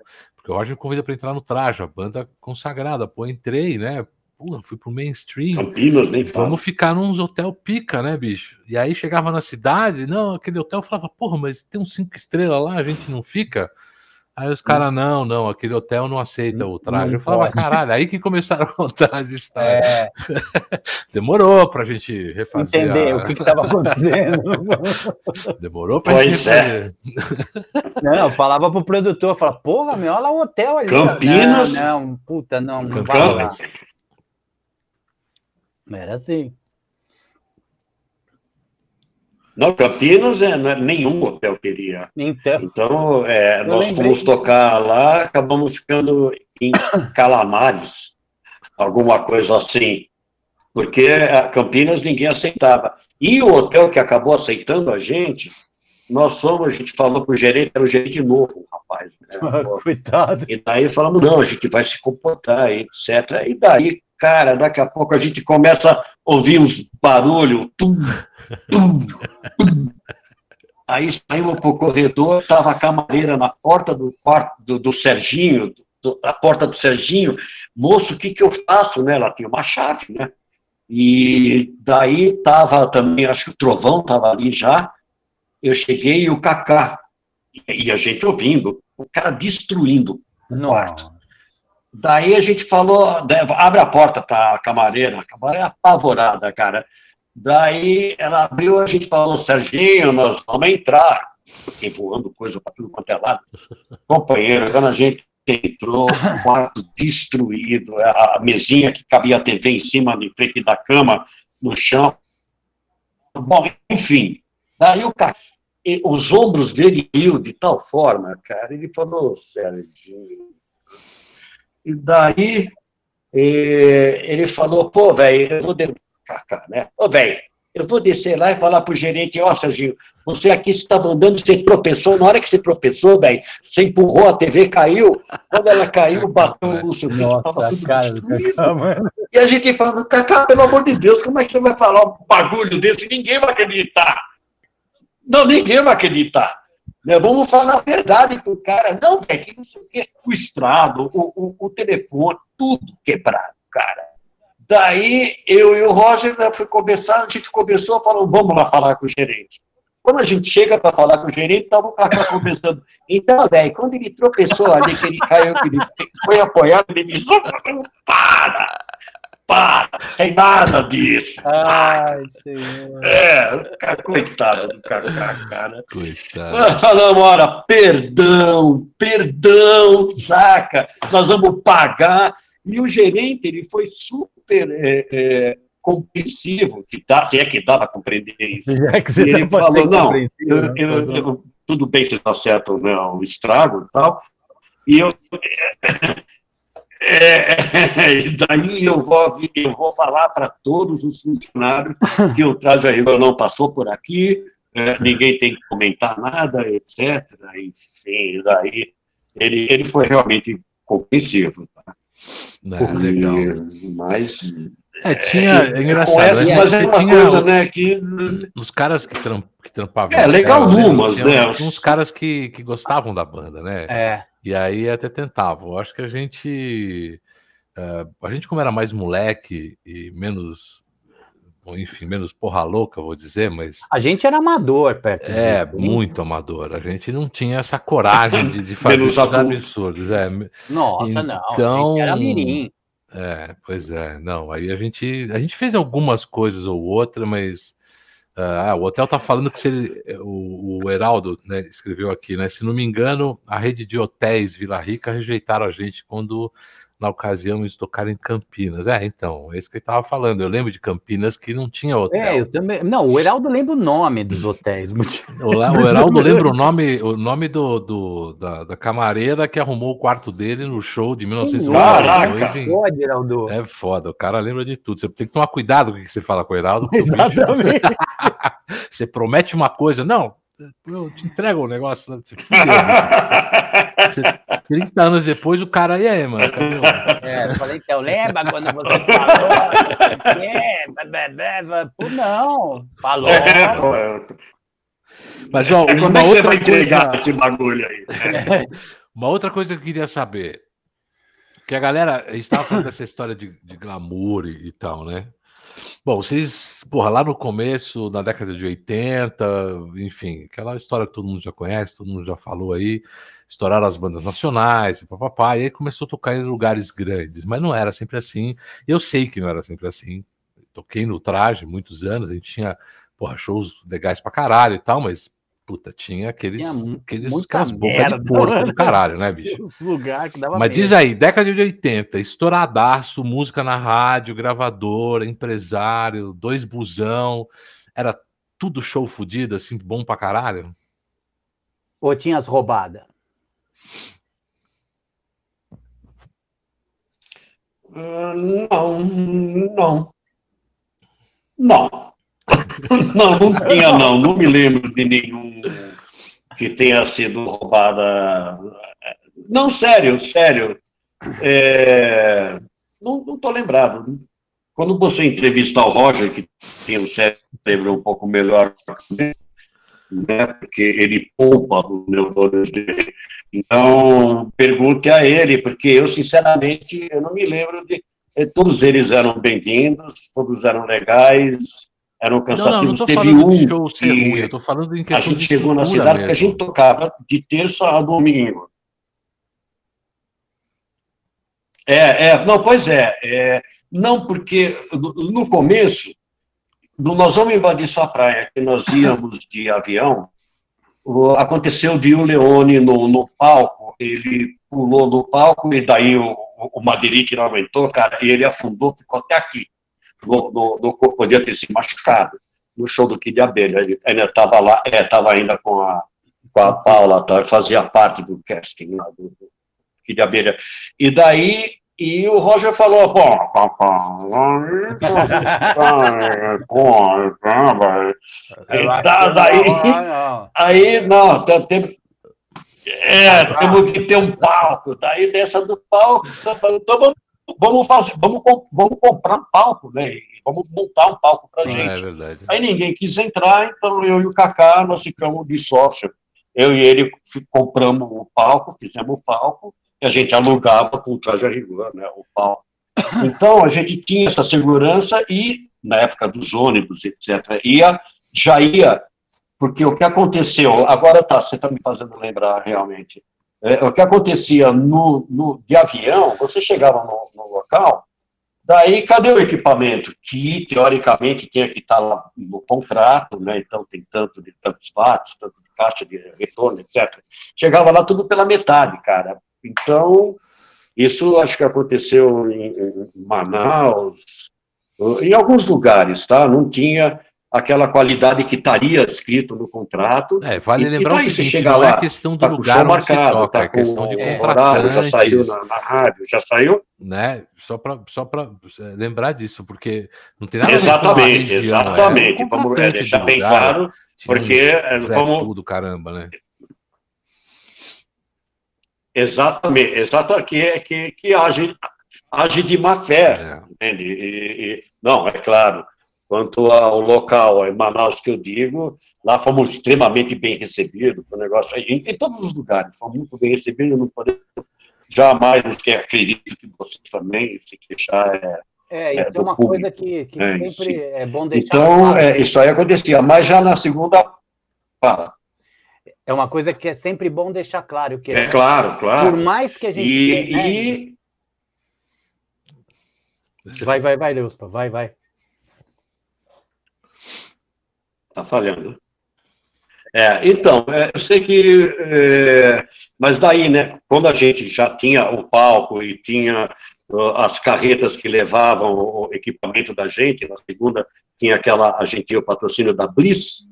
Roger me convidou para entrar no traje, a banda consagrada. Pô, entrei, né? Pô, fui pro mainstream. Campinas, nem fala. Vamos ficar num hotel pica, né, bicho? E aí chegava na cidade, não, aquele hotel falava, porra, mas tem uns cinco estrelas lá, a gente não fica. Aí os caras, não, não, aquele hotel não aceita o traje. eu falava, caralho, aí que começaram a contar as histórias. É. Demorou pra gente refazer. Entender a... o que estava acontecendo. Demorou pra pois gente é. Não, falava pro produtor, falava, porra, meu, olha lá o hotel ali. Campinas. Não, não puta, não, não Campinas. Era assim. Não, Campinas é, não é nenhum hotel queria. Então, então é, nós lembrei. fomos tocar lá, acabamos ficando em Calamares, alguma coisa assim, porque a Campinas ninguém aceitava. E o hotel que acabou aceitando a gente, nós fomos, a gente falou com o gerente, era o gerente novo, rapaz. Né? Coitado. E daí falamos, não, a gente vai se comportar, etc. E daí Cara, daqui a pouco a gente começa a ouvir uns barulhos. Tum, tum, tum. Aí saímos para o corredor, estava a camareira na porta do quarto do, do Serginho, do, a porta do Serginho. Moço, o que, que eu faço? Né? Ela tinha uma chave, né? E daí estava também, acho que o Trovão estava ali já. Eu cheguei e o Cacá. E a gente ouvindo, o cara destruindo o quarto. Daí a gente falou, abre a porta para a camareira, a camareira é apavorada, cara. Daí ela abriu, a gente falou, Serginho, nós vamos entrar. Fiquei voando coisa para tudo quanto é lado. Companheiro, quando a gente entrou, o quarto destruído, a mesinha que cabia a TV em cima, em frente da cama, no chão. Bom, enfim, daí o cara, os ombros dele riu de tal forma, cara, ele falou, Serginho, e daí ele falou, pô, velho, eu vou de... né? Ô, velho, eu vou descer lá e falar pro gerente, ó, oh, Serginho, você aqui estava andando, você tropeçou, na hora que você tropeçou, velho, você empurrou a TV, caiu, quando ela caiu, bateu no seu Nossa, cara do Cacá, mano. E a gente falando, Cacá, pelo amor de Deus, como é que você vai falar um bagulho desse? Ninguém vai acreditar. Não, ninguém vai acreditar. Né? Vamos falar a verdade para o cara. Não, Beck, não sei o quê. O estrado, o, o, o, telefone, tudo quebrado, cara. Daí eu e o Roger né, foi conversar, a gente conversou, falou, vamos lá falar com o gerente. Quando a gente chega para falar com o gerente, o cara conversando. Então, velho, quando ele tropeçou ali, que ele caiu, que ele foi apoiado, ele disse, para! Para, tem nada disso. Ai, senhor. É, coitado do Kaká, cara. Coitado. Falamos, ora, perdão, perdão, saca? Nós vamos pagar. E o gerente, ele foi super é, é, compreensivo, que dá, se é que dá para compreender isso. É que você ele tá falou, não, eu, né? eu, eu, tudo bem, você está certo, né, o estrago e tal, e eu, é, e daí eu vou, eu vou falar para todos os funcionários que o traje a rigor não passou por aqui, é, ninguém tem que comentar nada, etc. Enfim, daí ele, ele foi realmente compreensivo. Tá? É, legal. Mas É, tinha. É engraçado. Conhece, né? mas é uma tinha coisa, né, que... Os caras que, tram, que trampavam. É, legal hotel, numas, tinha- né? Uns caras que, que gostavam da banda, né? É. E aí até tentavam. Eu acho que a gente. eh, a gente, como era mais moleque e menos. Enfim, menos porra louca, vou dizer, mas A gente era amador perto é disso. muito amador. A gente não tinha essa coragem de, de fazer esses absurdos. É, Nossa, não. Então- a gente era mirim. É, pois é, não. Aí a gente, a gente fez algumas coisas ou outra, mas ah, o hotel tá falando que se ele, o, o Heraldo né, escreveu aqui, né? Se não me engano, a rede de hotéis Vila Rica rejeitaram a gente quando na ocasião eles tocaram em Campinas. É, então, é isso que ele tava falando. Eu lembro de Campinas que não tinha hotel. É, eu também. Não, o Heraldo lembra o nome dos hotéis. O, o Heraldo lembra o nome, o nome do, do- da, da camareira que arrumou o quarto dele no show de 1992. Caraca! em- Pode, Heraldo. É foda, o cara lembra de tudo. Você tem que tomar cuidado com o que você fala com o Heraldo. bicho- Exatamente. Você promete uma coisa, não, eu te entrego o negócio. Você fudeu, bicho. Você- 30 anos depois, o cara, aí, mano? Cadê o... É, eu falei, então, lembra quando você falou? É. Pô, não, falou. É, pô, é. Mas, ó, Quando uma é que você outra, vai entregar coisa, esse bagulho aí? uma outra coisa que eu queria saber. Que a galera, a gente estava falando dessa história de, de glamour e, e tal, né? Bom, vocês, porra, lá no começo, na década de 80, enfim, aquela história que todo mundo já conhece, todo mundo já falou aí, estouraram as bandas nacionais, e papapá, e aí começou a tocar em lugares grandes, mas não era sempre assim. Eu sei que não era sempre assim. Toquei no traje muitos anos, a gente tinha, porra, shows legais pra caralho e tal, mas, puta, tinha aqueles, Tinha aqueles aquelas bocas de porco do caralho, né, bicho? Os lugares que dava Mas medo. diz aí, década de 80, estouradaço, música na rádio, gravadora, empresário, dois busão, era tudo show fudido, assim, bom pra caralho? Ou tinha as roubadas? Ah, Não, não. Não. Não, não tinha, não. Não me lembro de nenhum que tenha sido roubada. Não, sério, sério. É, Não estou lembrado. Quando você entrevista o Roger, que tem um cérebro um pouco melhor, né, porque ele poupa os neurônios dele, então, pergunte a ele, porque eu, sinceramente, eu não me lembro de. eh, Todos eles eram bem-vindos, todos eram legais, eram Não, não, não cansativos. tô Teve um de show ser que ruim, eu falando em a gente chegou na cidade porque a mesmo. gente tocava de terça a domingo. É, é, não, pois é, é, não, porque no, no começo, Nós Vamos Invadir Sua Praia, que nós íamos de avião, aconteceu de o Leone no, no palco, ele pulou no palco e daí o, o Madeirite não aguentou, cara, e ele afundou, ficou até aqui, no, no, no- podia ter se machucado no show do Kid Abelha, ele estava lá, é, estava ainda com a, com a Paula, tá, fazia parte do casting lá do, do Kid Abelha, e daí, e o Roger falou, bom, e da- daí, Aí, não, tá- temos, é, temos que ter um palco. Daí, dessa do palco, tá então vamos, vamos fazer, vamos, vamos comprar um palco, né? Vamos montar um palco pra É, gente. verdade. Aí ninguém quis entrar, então eu e o Kaká, nós ficamos de sócio. Eu e ele compramos o palco, fizemos o palco, a gente alugava com traje a rigor, né, o palco. Então, a gente tinha essa segurança e, na época dos ônibus, etc., ia, já ia, porque o que aconteceu, agora tá, você está me fazendo lembrar realmente, É, o que acontecia no, no, de avião, você chegava no, no local, daí cadê o equipamento? Que, teoricamente, tinha que estar lá no contrato, né? então tem tanto de tantos watts, tanto de caixa de retorno, etc. Chegava lá tudo pela metade, cara. Então, isso acho que aconteceu em, em Manaus, em alguns lugares, tá? Não tinha aquela qualidade que estaria escrito no contrato. É, vale E- lembrar daí o seguinte, chega não lá, é questão do Tá lugar onde marcado, toca, tá é questão de horário, já saiu na, na rádio, já saiu? né? Só para só para lembrar disso, porque não tem nada a ver com a Exatamente, região, é exatamente. Vamos é, contratante deixar bem lugar, claro, porque é, vamos. tudo, caramba, né? Exatamente, exatamente, que, que, que age, age de má fé, É. entende? E, e- Não, é claro. Quanto ao local, em Manaus, que eu digo, lá fomos extremamente bem recebidos, o negócio aí, em, em, todos os lugares, fomos muito bem recebidos, não podemos jamais acredito que vocês também se queixar é, é, é, isso é uma público. coisa que, que é, sempre sim. é bom deixar Então, claro. é, isso aí acontecia, mas já na segunda. Fala. É uma coisa que é sempre bom deixar claro. Que é claro, claro. Por mais que a gente. E. Né? e... Vai, vai, vai, Leuspa, vai, vai. Tá falhando. É, então, é, eu sei que. É, mas daí, né, quando a gente já tinha o palco e tinha as carretas que levavam o equipamento da gente, na segunda tinha aquela, a gente tinha o patrocínio da Bliss,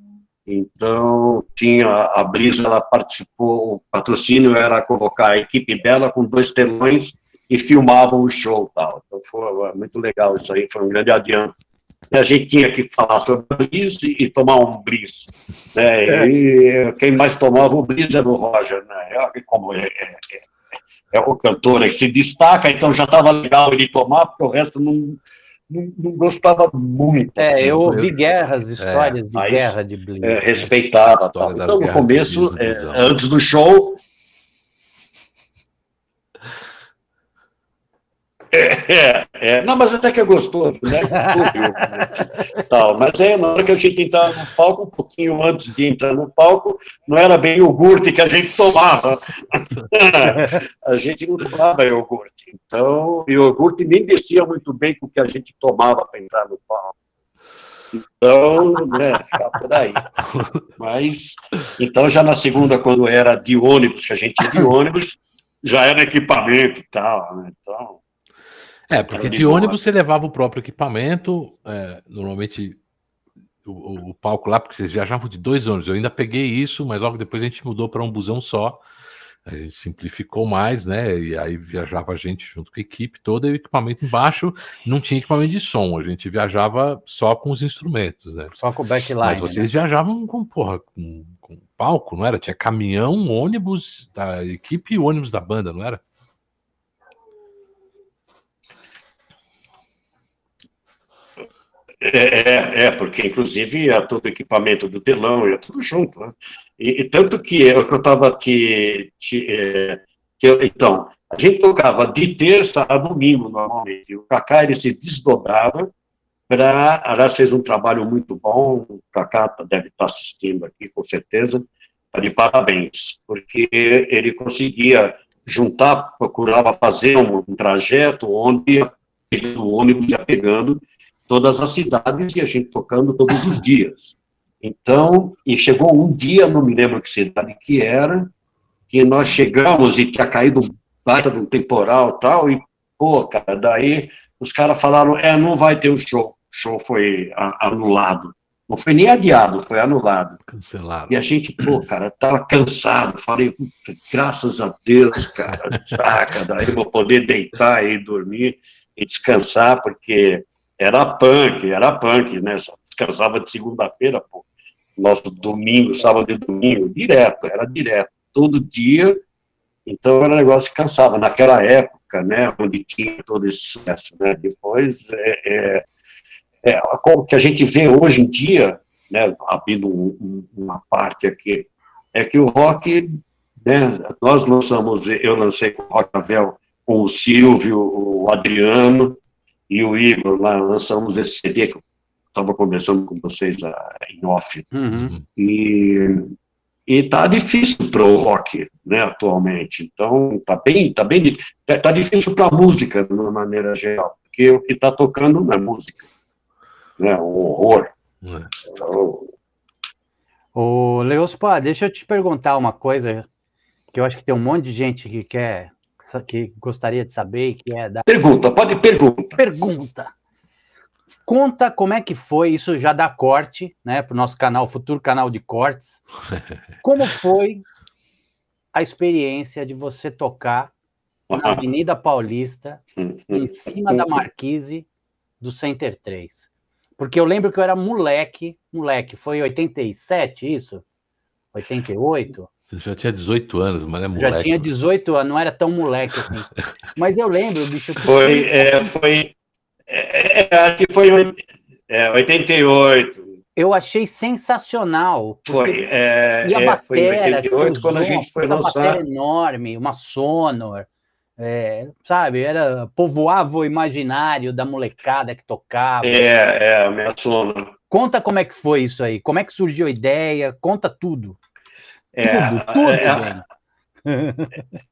então tinha a Bliss, ela participou, o patrocínio era colocar a equipe dela com dois telões e filmavam o show tal. Então foi muito legal isso aí, foi um grande adianto. A gente tinha que falar sobre o Bliss e, tomar um Bliss. Né? É. E quem mais tomava o Bliss era o Roger, né? Como é, é, é é o cantor que se destaca, então já estava legal ele tomar, porque o resto não, não, não gostava muito. É, assim, eu ouvi guerras, histórias é, de guerra de Blink. É, respeitava. Então, no começo, é, antes do show, É, é, não, mas até que é gostoso, né? Tal, mas é, na hora que a gente entrava no palco, um pouquinho antes de entrar no palco, não era bem iogurte que a gente tomava. a gente não tomava iogurte. Então, o iogurte nem descia muito bem com o que a gente tomava para entrar no palco. Então, né, por aí. Mas, então, já na segunda, quando era de ônibus, que a gente ia de ônibus, já era equipamento e tal, né? Então, é, porque de ônibus você levava o próprio equipamento, é, normalmente o, o, palco lá, porque vocês viajavam de dois ônibus. Eu ainda peguei isso, mas logo depois a gente mudou para um busão só. A gente simplificou mais, né? E aí viajava a gente junto com a equipe toda e o equipamento embaixo não tinha equipamento de som. A gente viajava só com os instrumentos, né? Só com o backline. Mas vocês né? viajavam com, porra, com, com palco, não era? Tinha caminhão, ônibus da equipe e ônibus da banda, não era? É, é, é, porque inclusive ia todo o equipamento do telão, ia tudo junto, né? E, e tanto que eu, que eu estava te. te é, que eu, então, a gente tocava de terça a domingo, normalmente. O Cacá ele se desdobrava para. Aliás, fez um trabalho muito bom, o Cacá deve estar assistindo aqui, com certeza, tá de parabéns, porque ele conseguia juntar, procurava fazer um, um trajeto onde o ônibus ia pegando todas as cidades e a gente tocando todos os dias. Então, e chegou um dia, não me lembro que cidade que era, que nós chegamos e tinha caído um baita de um temporal tal, e, pô, cara, daí os caras falaram, é, não vai ter o show. O show foi anulado. Não foi nem adiado, foi anulado. Cancelado. E a gente, pô, cara, tava cansado. Falei, graças a Deus, cara, saca, daí vou poder deitar e dormir e descansar, porque era punk, era punk, né? Só descansava de segunda-feira, pô. Nosso domingo, sábado e domingo, direto, era direto, todo dia. Então era um negócio que cansava. Naquela época, né, onde tinha todo esse sucesso, né? Depois, é, é, é, que a gente vê hoje em dia, né, abrindo um, um, uma parte aqui, é que o rock, né, nós lançamos, eu lancei com o Rock Avel, com o Silvio, o Adriano, e o Igor, lá lançamos esse CD que eu estava conversando com vocês uh, em off. Uhum. E está difícil para o rock, né, atualmente. Então, está bem, tá bem, tá difícil para a música, de uma maneira geral, porque o que está tocando não é música, né, um horror. Uhum. Então, Ô, Leospa, deixa eu te perguntar uma coisa que eu acho que tem um monte de gente que quer que gostaria de saber, que é da... Pergunta, pode pergunta. Pergunta. Conta como é que foi, isso já dá corte, né, para o nosso canal, futuro canal de cortes. Como foi a experiência de você tocar na Avenida Paulista, em cima da Marquise do Center 3? Porque eu lembro que eu era moleque, moleque, foi 87 isso? 88? Você já tinha 18 anos, mas é moleque. Já tinha 18 anos, não era tão moleque assim. Mas eu lembro, bicho. Foi, é, foi, É, é, acho que foi é, 88. Eu achei sensacional. Foi. É, e a é, bateria, foi em 88, quando a gente foi lançar. enorme, uma Sonor. É, sabe, era povoava o imaginário da molecada que tocava. É, é, a minha Sonor. Conta como é que foi isso aí, como é que surgiu a ideia, conta tudo. É, tudo, tudo, é,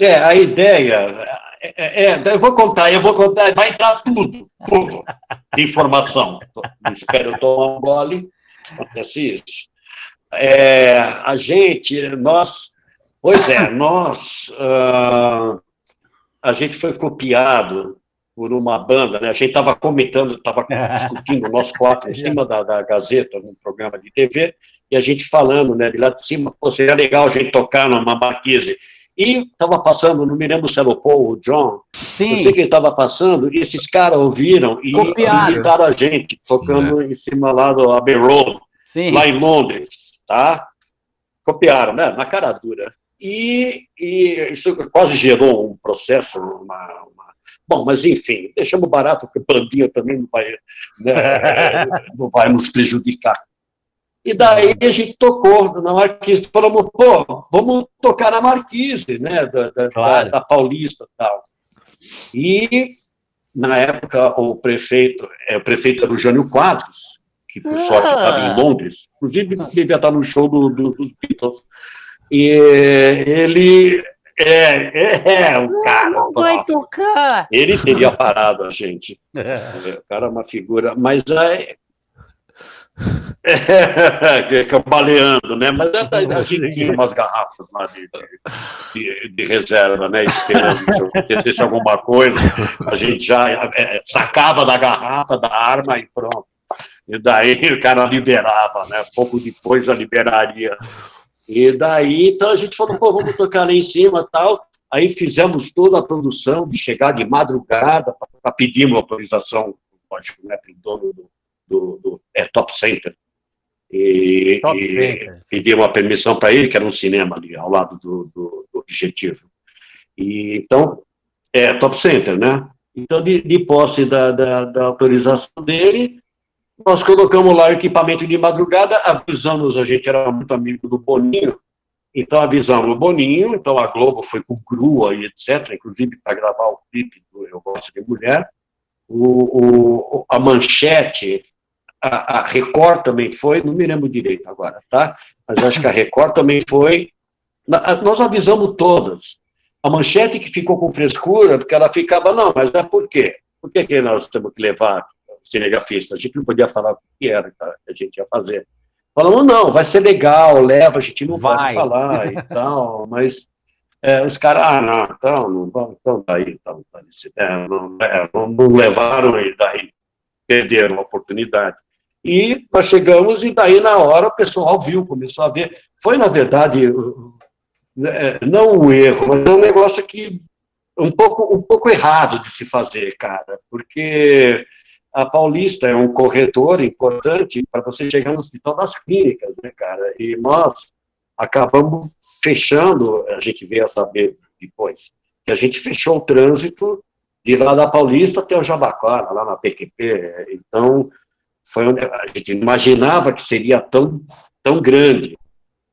é, a ideia. É, é, eu vou contar, eu vou contar, vai entrar tudo, tudo de informação. Espero tomar um gole, acontece isso. É, a gente, nós, pois é, nós, uh, a gente foi copiado por uma banda, né? A gente estava comentando, estava discutindo nós quatro em cima da, da Gazeta, num programa de TV, e a gente falando, né, de lá de cima, pô, seria legal a gente tocar numa marquise. E estava passando, não me lembro se era o Paul, o John, Sim. eu sei que ele estava passando, e esses caras ouviram e imitaram a gente, tocando é. em cima lá do Abbey Road, Sim. lá em Londres, tá? Copiaram, né? Na cara dura. E, e isso quase gerou um processo, uma, uma... Bom, mas enfim, deixamos barato, porque bandinha também não vai, né, não vai nos prejudicar. E daí a gente tocou na Marquise, falamos, pô, vamos tocar na Marquise, né, da, da, claro. da, da Paulista e tal. E, na época, o prefeito, é, o prefeito era o Jânio Quadros, que por ah. sorte estava em Londres, inclusive devia estar no show do, do, dos Beatles, e ele é, é, é um cara. Não vai tocar. Ele teria parado a gente. É. O cara é uma figura, mas é, é, cambaleando, né? Mas a, a gente tinha umas garrafas lá de, de, de reserva, né? Esperando se acontecesse alguma coisa, a gente já é, sacava da garrafa, da arma e pronto. E daí o cara liberava, né? Pouco depois já liberaria. E daí, então a gente falou, pô, vamos tocar lá em cima tal. Aí fizemos toda a produção de chegar de madrugada para pedir uma autorização, lógico, né, para o dono do, do, do é, Top Center. E, Top e Center. pedi uma permissão para ele, que era um cinema ali, ao lado do, do, do Objetivo. E, então, é Top Center, né? Então, de, de posse da, da, da, autorização dele, nós colocamos lá o equipamento de madrugada, avisamos, a gente era muito amigo do Boninho, então avisamos o Boninho, então a Globo foi com grua e etc., inclusive para gravar o clipe do Eu Gosto de Mulher, o, o, a manchete a, a, Record também foi, não me lembro direito agora, tá? Mas acho que a Record também foi. Nós avisamos todas. A manchete que ficou com frescura, porque ela ficava, não, mas é por quê? Por que, que nós temos que levar cinegrafista? A gente não podia falar o que era que a gente ia fazer. Falamos, não, vai ser legal, leva, a gente não vai, vai falar e tal, mas é, os caras, ah, não, então, não vão, então daí, então, é, não, é, não, não levaram e daí perderam a oportunidade. E nós chegamos, e daí, na hora, o pessoal viu, começou a ver. Foi, na verdade, é, não um erro, mas é um negócio que um pouco, um pouco errado de se fazer, cara, porque a Paulista é um corretor importante para você chegar no Hospital das Clínicas, né, cara? E nós acabamos fechando, a gente veio a saber depois, que a gente fechou o trânsito de lá da Paulista até o Jabaquara, lá na PQP. Então, foi onde a gente imaginava que seria tão, tão grande,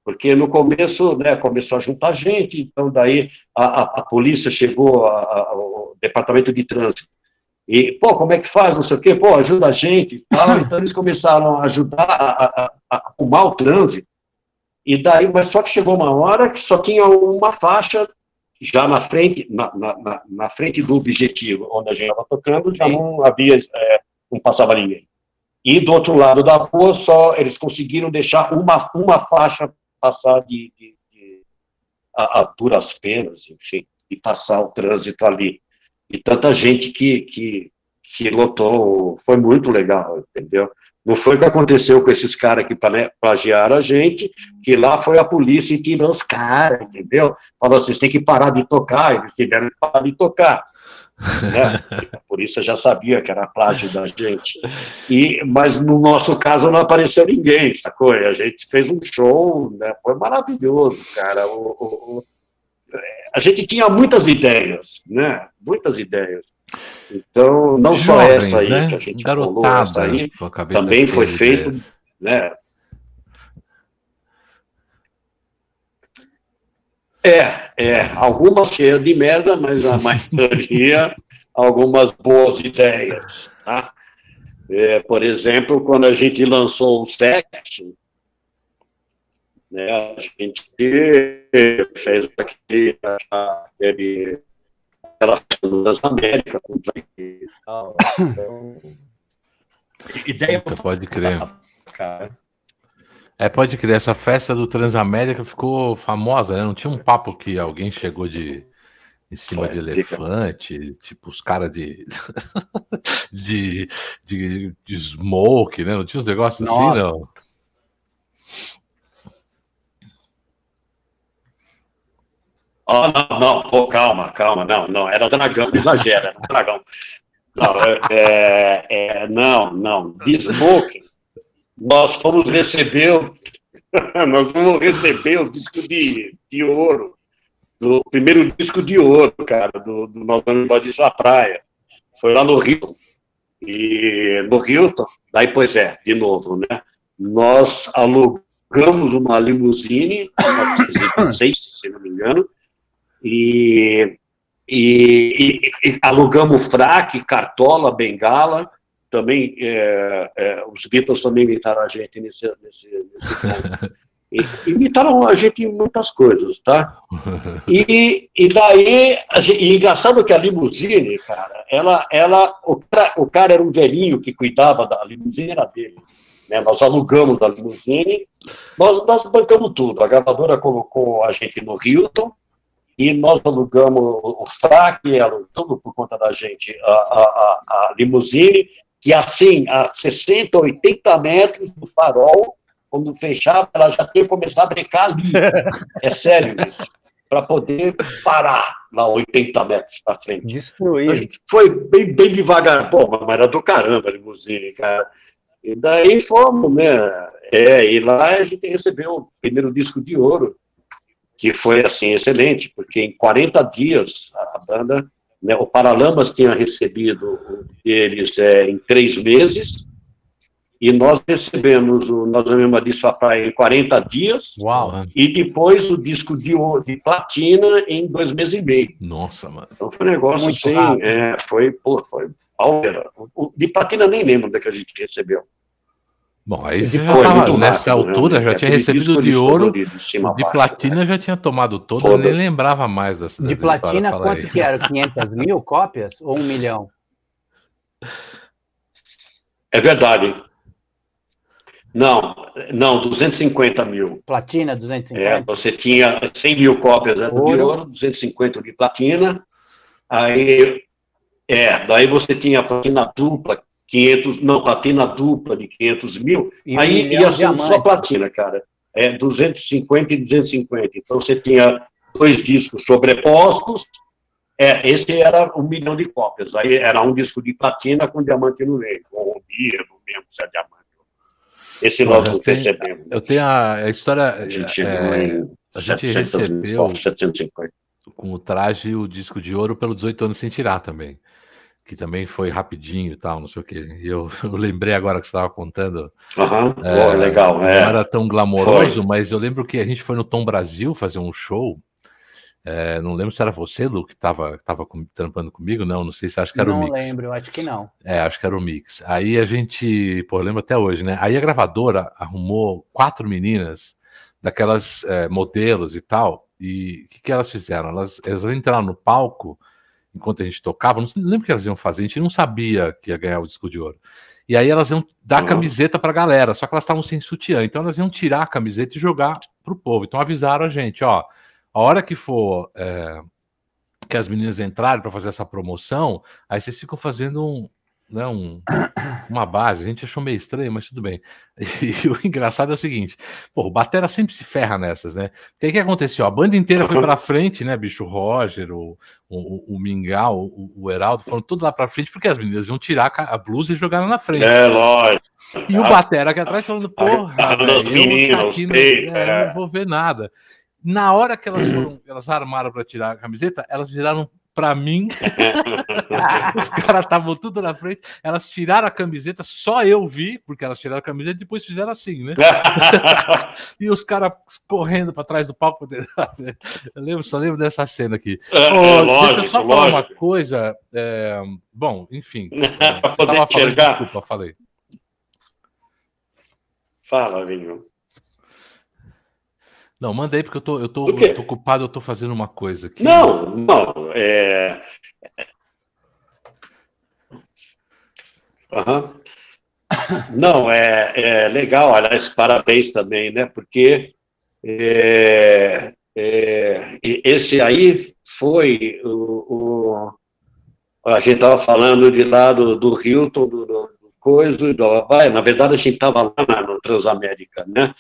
porque no começo, né, começou a juntar gente, então daí a, a, a polícia chegou, ao departamento de trânsito, e, pô, como é que faz, não sei o quê, pô, ajuda a gente e tal, então eles começaram a ajudar a, a, arrumar o trânsito, e daí, mas só que chegou uma hora que só tinha uma faixa já na frente, na, na, na frente do objetivo, onde a gente estava tocando, já não havia, é, não passava ninguém. E do outro lado da rua, só eles conseguiram deixar uma, uma faixa passar de, de, de a, a, duras penas, enfim, e passar o trânsito ali. E tanta gente que, que, que lotou, foi muito legal, entendeu? Não foi o que aconteceu com esses caras que plagiaram a gente, que lá foi a polícia e tirou os caras, entendeu? Falou, vocês têm que parar de tocar, eles tiveram que parar de tocar. Né? Por isso eu já sabia que era plágio da gente. E, mas no nosso caso não apareceu ninguém, sacou? E a gente fez um show, né? foi maravilhoso, cara. O, o, a gente tinha muitas ideias, né? Muitas ideias. Então, não Jovens, só essa aí né? que a gente Garotada, falou, aí, também foi feito, né? É, é, algumas cheias de merda, mas a maioria, algumas boas ideias, tá? É, por exemplo, quando a gente lançou o sexo, né, a gente fez aquele, aquele relação das Américas com então, ideia pode crer. Cara. É, pode crer, essa festa do Transamérica ficou famosa, né? Não tinha um papo que alguém chegou de em cima de elefante, tipo os caras de, de, de, de, smoke, né? Não tinha uns negócios assim, Nossa. assim, não? Oh, não, não, pô, calma, calma, não, não, era dragão, exagera, era dragão. Não, é, é, é, não, não, de smoke nós fomos receber, nós fomos receber o disco de, de ouro, do primeiro disco de ouro, cara, do, do de sua praia. Foi lá no Rio. E no Hilton, daí, pois é, de novo, né? Nós alugamos uma limusine, 1926, se não me engano, e, e, e, e alugamos fraque, cartola, bengala, também é, é, os Beatles também imitaram a gente nesse, nesse, nesse e, imitaram a gente em muitas coisas, tá? E, e daí, gente, e engraçado que a limusine, cara, ela, ela o, cara, o cara era um velhinho que cuidava da limusine, era dele. Né? Nós alugamos a limusine, nós, nós bancamos tudo. A gravadora colocou a gente no Hilton, e nós alugamos o fraque, tudo por conta da gente, a, a, a limusine, que assim, a 60, 80 metros do farol, quando fechava, ela já que começar a brecar ali. É sério isso. Para poder parar lá 80 metros para frente. Destruir. A gente foi bem, bem devagar. Pô, mas era do caramba a limusine, cara. E daí fomos, né? É, e lá a gente recebeu o primeiro disco de ouro, que foi, assim, excelente, porque em 40 dias a banda né, o Paralamas tinha recebido eles é, em três meses, e nós recebemos o Nós Amemos Disso a Praia em 40 dias, Uau. e depois o disco de, de platina em dois meses e meio. Nossa, mano. Então foi um negócio Muito assim, é, foi, pô, foi O, de platina nem lembro da que a gente recebeu. Bom, aí já tava, nessa rápido, né? altura né? já tinha recebido de ouro, de, de platina né? já tinha tomado toda, Toda. nem lembrava mais dessa De platina, quanto aí. que era? 500 mil cópias ou um milhão? É verdade. Não, não, 250 mil. Platina, 250? É, você tinha 100 mil cópias né, ouro. de ouro, 250 de platina, aí, é, daí você tinha a platina dupla, 500, não, platina dupla de 500 mil, e aí um ia ser só platina, cara. É 250 e 250. Então você tinha dois discos sobrepostos, é, esse era um milhão de cópias. Aí era um disco de platina com diamante no meio, ou no mesmo, se é diamante. Esse nós não recebemos. Eu tenho a, a história. A gente, é, a gente recebeu 750. com o traje o disco de ouro pelo 18 anos sem tirar também que também foi rapidinho e tal, não sei o quê. Eu, eu lembrei agora que você estava contando. Uhum. É, oh, legal. É. Não era tão glamouroso, foi. mas eu lembro que a gente foi no Tom Brasil fazer um show. É, não lembro se era você, Lu, que estava tava trampando comigo, não. Não sei se acho que era não o Mix. Não lembro, acho que não. É, acho que era o Mix. Aí a gente, pô, eu lembro até hoje, né? Aí a gravadora arrumou quatro meninas, daquelas é, modelos e tal. E o que, que elas fizeram? Elas, elas entraram no palco enquanto a gente tocava, não lembro o que elas iam fazer, a gente não sabia que ia ganhar o disco de ouro. E aí elas iam dar uhum. camiseta pra galera, só que elas estavam sem sutiã, então elas iam tirar a camiseta e jogar pro povo. Então avisaram a gente, ó, a hora que for é, que as meninas entrarem para fazer essa promoção, aí vocês ficam fazendo um, né, um, uma base. A gente achou meio estranho, mas tudo bem. E, o engraçado é o seguinte: pô, o Batera sempre se ferra nessas, né? Porque aí que aconteceu? A banda inteira foi para frente, né? Bicho Roger, o, o, o Mingau, o, o Heraldo, foram tudo lá para frente, porque as meninas iam tirar a blusa e jogar lá na frente. É, lógico. E o Batera aqui atrás falando, porra, véio, eu, não, é, não vou ver nada. Na hora que elas foram, elas armaram para tirar a camiseta, elas viraram para mim. Os caras estavam tudo na frente. Elas tiraram a camiseta, só eu vi, porque elas tiraram a camiseta e depois fizeram assim, né? e os caras correndo para trás do palco. Eu lembro, só lembro dessa cena aqui. É, é, lógico, deixa eu só falar uma coisa. É, bom, enfim. Para poder enxergar. Desculpa, falei. Fala, Vinho. Não, manda aí, porque eu tô, eu tô, eu tô ocupado, eu tô fazendo uma coisa aqui. Não, não. É... Uhum. Não, é, é, legal, aliás, parabéns também, né? Porque é, é, esse aí foi o, o a gente estava falando de lá do, do Hilton, do, do, Coisa, do, vai, na verdade a gente estava lá no Transamérica, né?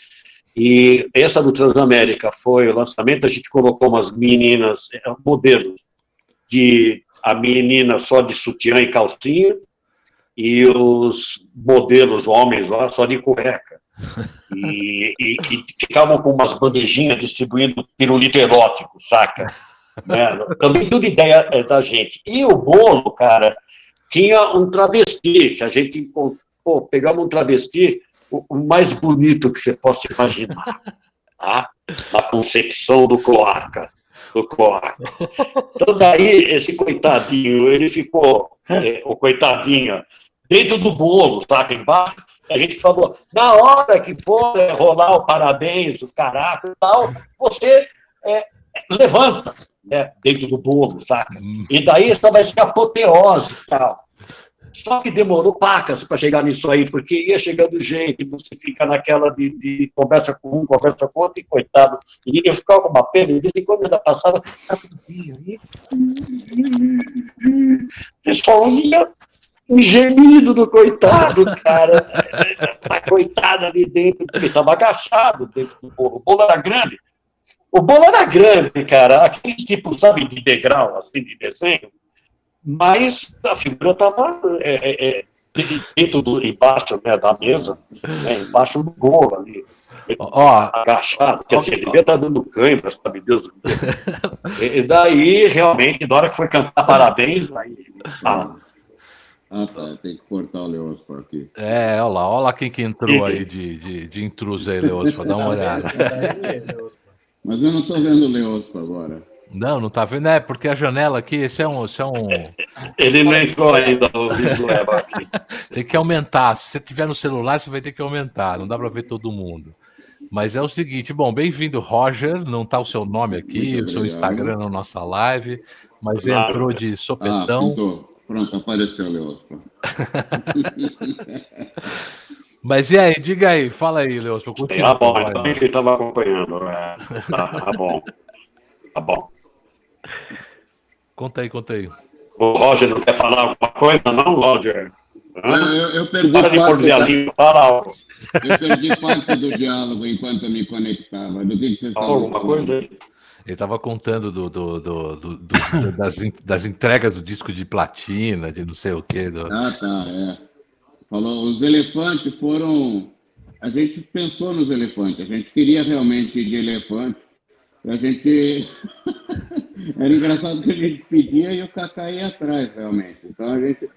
E essa do Transamérica foi o lançamento, a gente colocou umas meninas, é, modelos, de a menina só de sutiã e calcinha, e os modelos homens lá só de cueca. E, e, e ficavam com umas bandejinhas distribuindo pirulito erótico, saca? Né? Também tudo ideia é, da gente. E o bolo, cara, tinha um travesti, que a gente, pô, pegamos um travesti o, mais bonito que você possa imaginar, tá? na concepção do cloaca. Do cloaca. Então, daí, esse coitadinho, ele ficou, é, o coitadinho, dentro do bolo, saca? Embaixo, a gente falou, na hora que for é, rolar o parabéns, o caraca e tal, você é, levanta né, dentro do bolo, saca? Hum. E daí essa vai ser apoteose e tal. Só que demorou pacas para chegar nisso aí, porque ia chegando gente, você fica naquela de, de, conversa com um, conversa com outro, e coitado, e ia ficar com uma pena, e de vez em quando ainda passava, tá tudo bem aí. O pessoal ia um gemido do coitado, cara. A coitada ali dentro, porque estava agachado dentro do bolo. O bolo era grande. O bolo era grande, cara. Aqueles tipo, sabe, de degrau, assim, de desenho mas a figura estava é, é, é, dentro do, embaixo né, da mesa, né, embaixo do bolo ali. Ó, agachado, quer dizer, devia estar dando cãibra, sabe Deus. e daí, realmente, na hora que foi cantar parabéns, aí. Ah, ah, tá. Tem que cortar o Leospa aqui. É, olha lá, olha lá quem que entrou aí de, de, de intruso aí, Leospa, dá uma olhada. Mas eu não estou vendo o Leospa agora. Não, não tá vendo, é porque a janela aqui, esse é um. Esse é um... Ele não entrou ainda o vídeo aqui. tem que aumentar. Se você tiver no celular, você vai ter que aumentar. Não dá para ver todo mundo. Mas é o seguinte, bom, bem-vindo, Roger. Não tá o seu nome aqui, o seu Instagram na nossa live, mas claro. entrou de sopetão. Ah, Pronto, apareceu, Leospa. Mas e aí, diga aí, fala aí, Leospa. Tá bom, então ele estava acompanhando. Né? Tá, tá bom. Tá bom. Conta aí, conta aí. O Roger não quer falar alguma coisa, não, Roger? Eu, eu, eu, perdi Para de parte, da... língua, fala algo. Eu perdi parte do diálogo enquanto eu me conectava. Do que, que vocês estavam alguma coisa aí? Ele estava contando do, do, do, do das, das, entregas do disco de platina, de não sei o quê. Ah, tá, é. Falou, os elefantes foram. A gente pensou nos elefantes, a gente queria realmente ir de elefante, a gente. Era engraçado que a gente pedia e o Cacá ia atrás, realmente. Então a gente.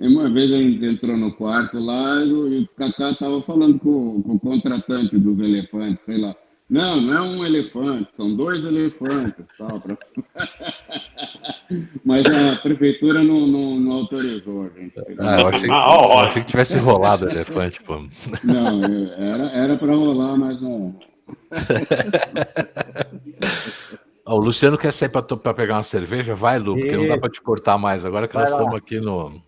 Uma vez a gente entrou no quarto lá e o Cacá estava falando com, com o contratante dos elefantes, sei lá. Não, não é um elefante, são dois elefantes. Tal, pra... Mas a prefeitura não, não, não autorizou, gente. Ah, eu, achei que, eu achei que tivesse rolado o elefante, pô. Não, era para rolar, mas não. o Luciano quer sair para pegar uma cerveja? Vai, Lu, porque Isso. não dá para te cortar mais. Agora que Vai nós lá. estamos aqui no,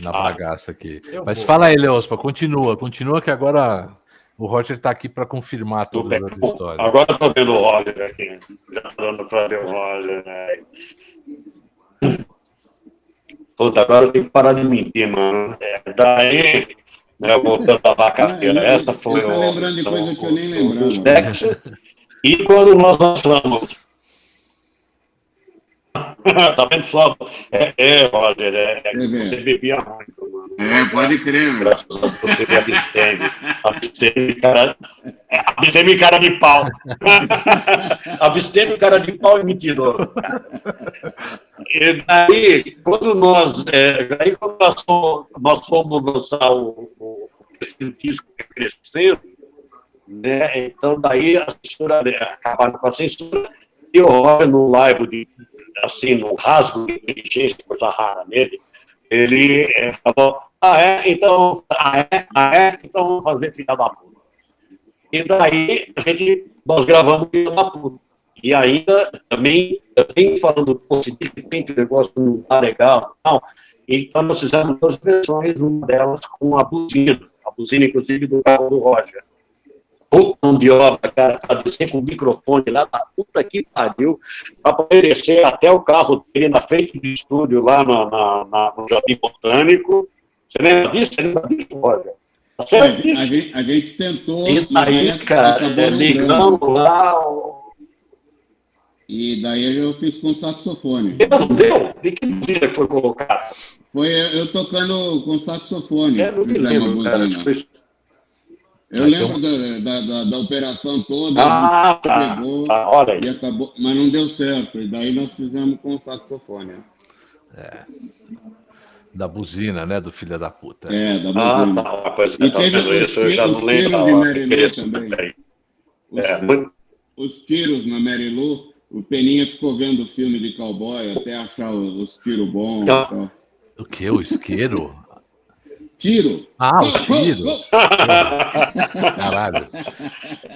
na ah, bagaça aqui. Mas vou. fala aí, Leospa, continua, continua que agora o Roger está aqui para confirmar todas as histórias. Agora estou vendo o Roger aqui. Já dando para ver o Roger. Né? Puta, agora eu tenho que parar de mentir, mano. É, daí né, voltando à vaca-feira. Ah, Essa foi o. lembrando de coisa que eu nem lembrava. Sexo. E quando nós lançamos. tá vendo só? É, é Roger, é, é você bebia muito. É, pode crer. Graças a Deus você me absteve. Absteve, cara. Absteve, cara de pau. absteve, cara de pau e mentiroso. E daí, quando nós, é, daí quando nós fomos, lançar o, o, o disco crescendo, né? Então, daí a censura, acabaram com a censura, e o Roger, no live, de, assim, no rasgo de inteligência, coisa rara nele, ele falou, ah, é? Então, ah, é? Ah, é? Então vamos fazer Filha da Puta. E daí, a gente, nós gravamos Filha da Puta. E ainda, também, também falando do positivo, o negócio não tá legal, não. Então, nós fizemos duas versões, uma delas com a buzina, a buzina, inclusive, do carro do Roger puta de obra, cara, para descer com o microfone lá da puta que pariu, para descer até o carro dele na frente do estúdio lá na, na, na no Jardim Botânico. Você lembra disso? Você lembra disso, Roger? Tá a, gente, a gente tentou. E daí, cara, é, ligando lá. E daí eu fiz com saxofone. Não deu? De que dia foi colocado? Foi eu tocando com saxofone. É, não me lembro, cara. Eu lembro da, da, da, operação toda. Ah, tá, pegou tá, olha aí. E acabou, mas não deu certo. E daí nós fizemos com o saxofone. É. Da buzina, né? Do filho da puta. É, da ah, buzina. Ah, tá. Pois, e teve os, isso, eu já não lembro. também. Os, é, os tiros na Mary Lou, o Peninha ficou vendo o filme de cowboy até achar os tiros bons. O que? O isqueiro? Tiro. Ah, o tiro. Caralho.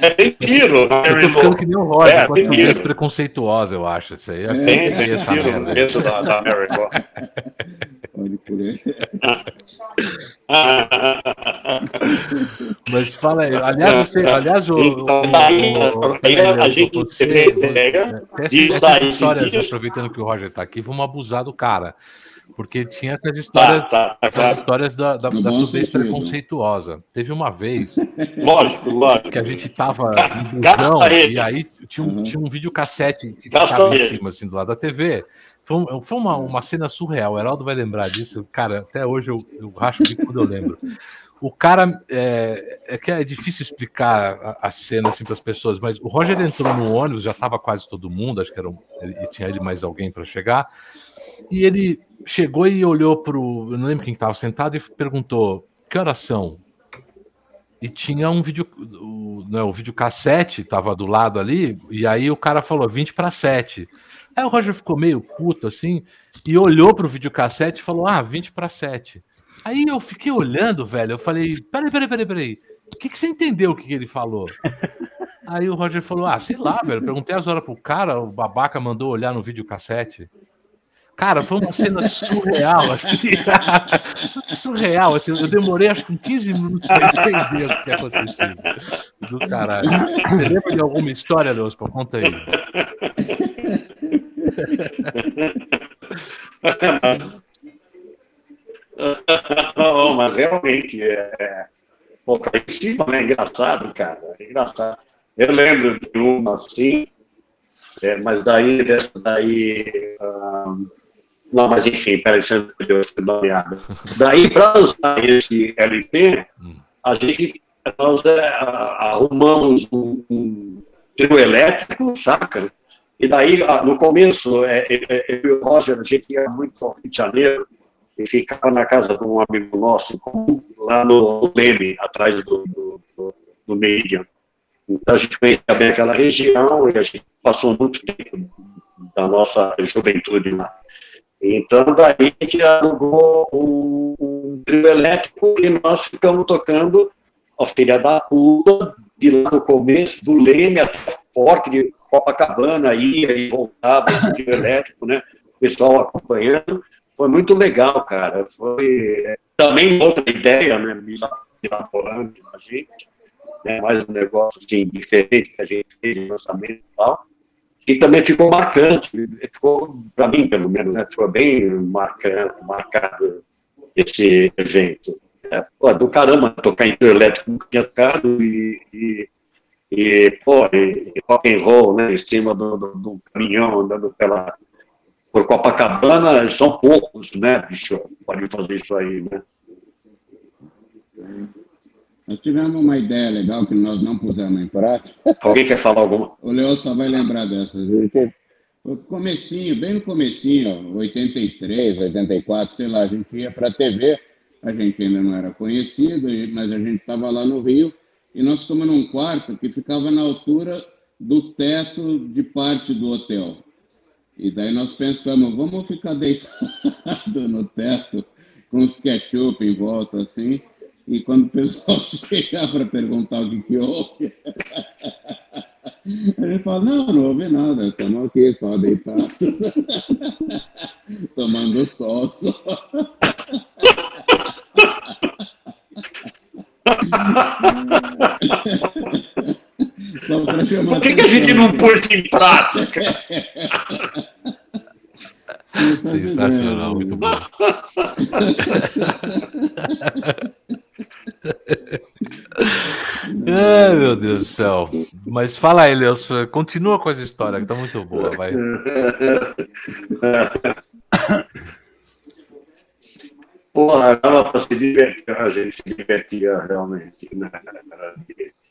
É, tem tiro. Né, eu tô ficando que nem o Roger, é, tem tiro. preconceituosa, eu acho. Isso aí é, tem, tem tiro no começo da, da. Pode crer. Mas fala aí, aliás, você, aliás, o. Então, daí, o, aí a gente você, pega. Essa, história, aproveitando que o Roger está aqui, vamos abusar do cara. Porque tinha essas histórias, tá, tá, essas tá. histórias da, da, da surdez preconceituosa. Teve uma vez. lógico, lógico. Que a gente tava em busão, e aí tinha um, uhum. tinha um videocassete que estava em cima, assim, do lado da TV. Foi, foi uma, uma cena surreal. O Heraldo vai lembrar disso. Cara, até hoje eu, eu racho de quando eu lembro. O cara é, é que é difícil explicar a, a cena assim para as pessoas, mas o Roger entrou no ônibus, já estava quase todo mundo, acho que era um, ele, tinha ele mais alguém para chegar. E ele chegou e olhou para o. Eu não lembro quem estava sentado e perguntou: que horas são? E tinha um vídeo. O, não, o videocassete estava do lado ali, e aí o cara falou 20 para 7. Aí o Roger ficou meio puto assim e olhou para o videocassete e falou: Ah, 20 para 7. Aí eu fiquei olhando, velho. Eu falei: Peraí, peraí, peraí, peraí. O que, que você entendeu o que, que ele falou? Aí o Roger falou: Ah, sei lá, velho. Perguntei as horas pro cara, o babaca mandou olhar no videocassete. Cara, foi uma cena surreal, assim. surreal, assim. Eu demorei acho que 15 minutos para entender o que acontecido. Do caralho. Você lembra de alguma história, Leospa? Conta aí. Não, mas realmente é. Pô, caiu em cima, né? Engraçado, cara. É engraçado. Eu lembro de uma assim, é, mas daí, dessa daí. Um, não, mas enfim, peraí, você deu essa Daí, para usar esse LP, a gente nós é, arrumamos um, um trio elétrico, saca? E daí, no começo, é, é, é, eu e o Roger, a gente ia muito ao Rio de Janeiro e ficava na casa de um amigo nosso, lá no Leme, atrás do, do, do, do Median. Então, a gente conhecia bem aquela região e a gente passou muito tempo da nossa juventude lá. Então, daí a gente alugou um, trio elétrico e nós ficamos tocando a Filha da Puta, de lá no começo, do Leme até Forte de Copacabana, ia e voltava trio elétrico, né? O pessoal acompanhando. Foi muito legal, cara. Foi é, também outra ideia, né? Mirabolante a gente, né? mais um negócio assim, diferente que a gente fez de lançamento e tal que também ficou marcante, ficou, para mim, pelo menos, né, ficou bem marcante, marcado esse evento. É, pô, do caramba, tocar em elétrico nunca tinha tocado e, e, e, pô, e, rock and roll, né, em cima do, do, do caminhão, andando pela, por Copacabana, são poucos, né, bicho, podem fazer isso aí, né. Nós tivemos uma ideia legal que nós não pusemos em prática. Alguém quer falar alguma? O Leão só vai lembrar dessa. No comecinho, bem no comecinho, 83, 84, sei lá, a gente ia para a TV, a gente ainda não era conhecido, mas a gente estava lá no Rio, e nós ficamos num quarto que ficava na altura do teto de parte do hotel. E daí nós pensamos, vamos ficar deitados no teto, com os ketchup em volta, assim, e quando o pessoal chegar para perguntar o que, que houve, a gente fala, não, não houve nada, estamos aqui só deitados, tomando sol só. Por que, que a gente não pôs em prática? Sensacional, muito bom. Ai, meu Deus do céu. Mas fala aí, Leos, continua com essa história, que tá muito boa, vai. Porra, dava para se divertir, a gente se divertia realmente. Né?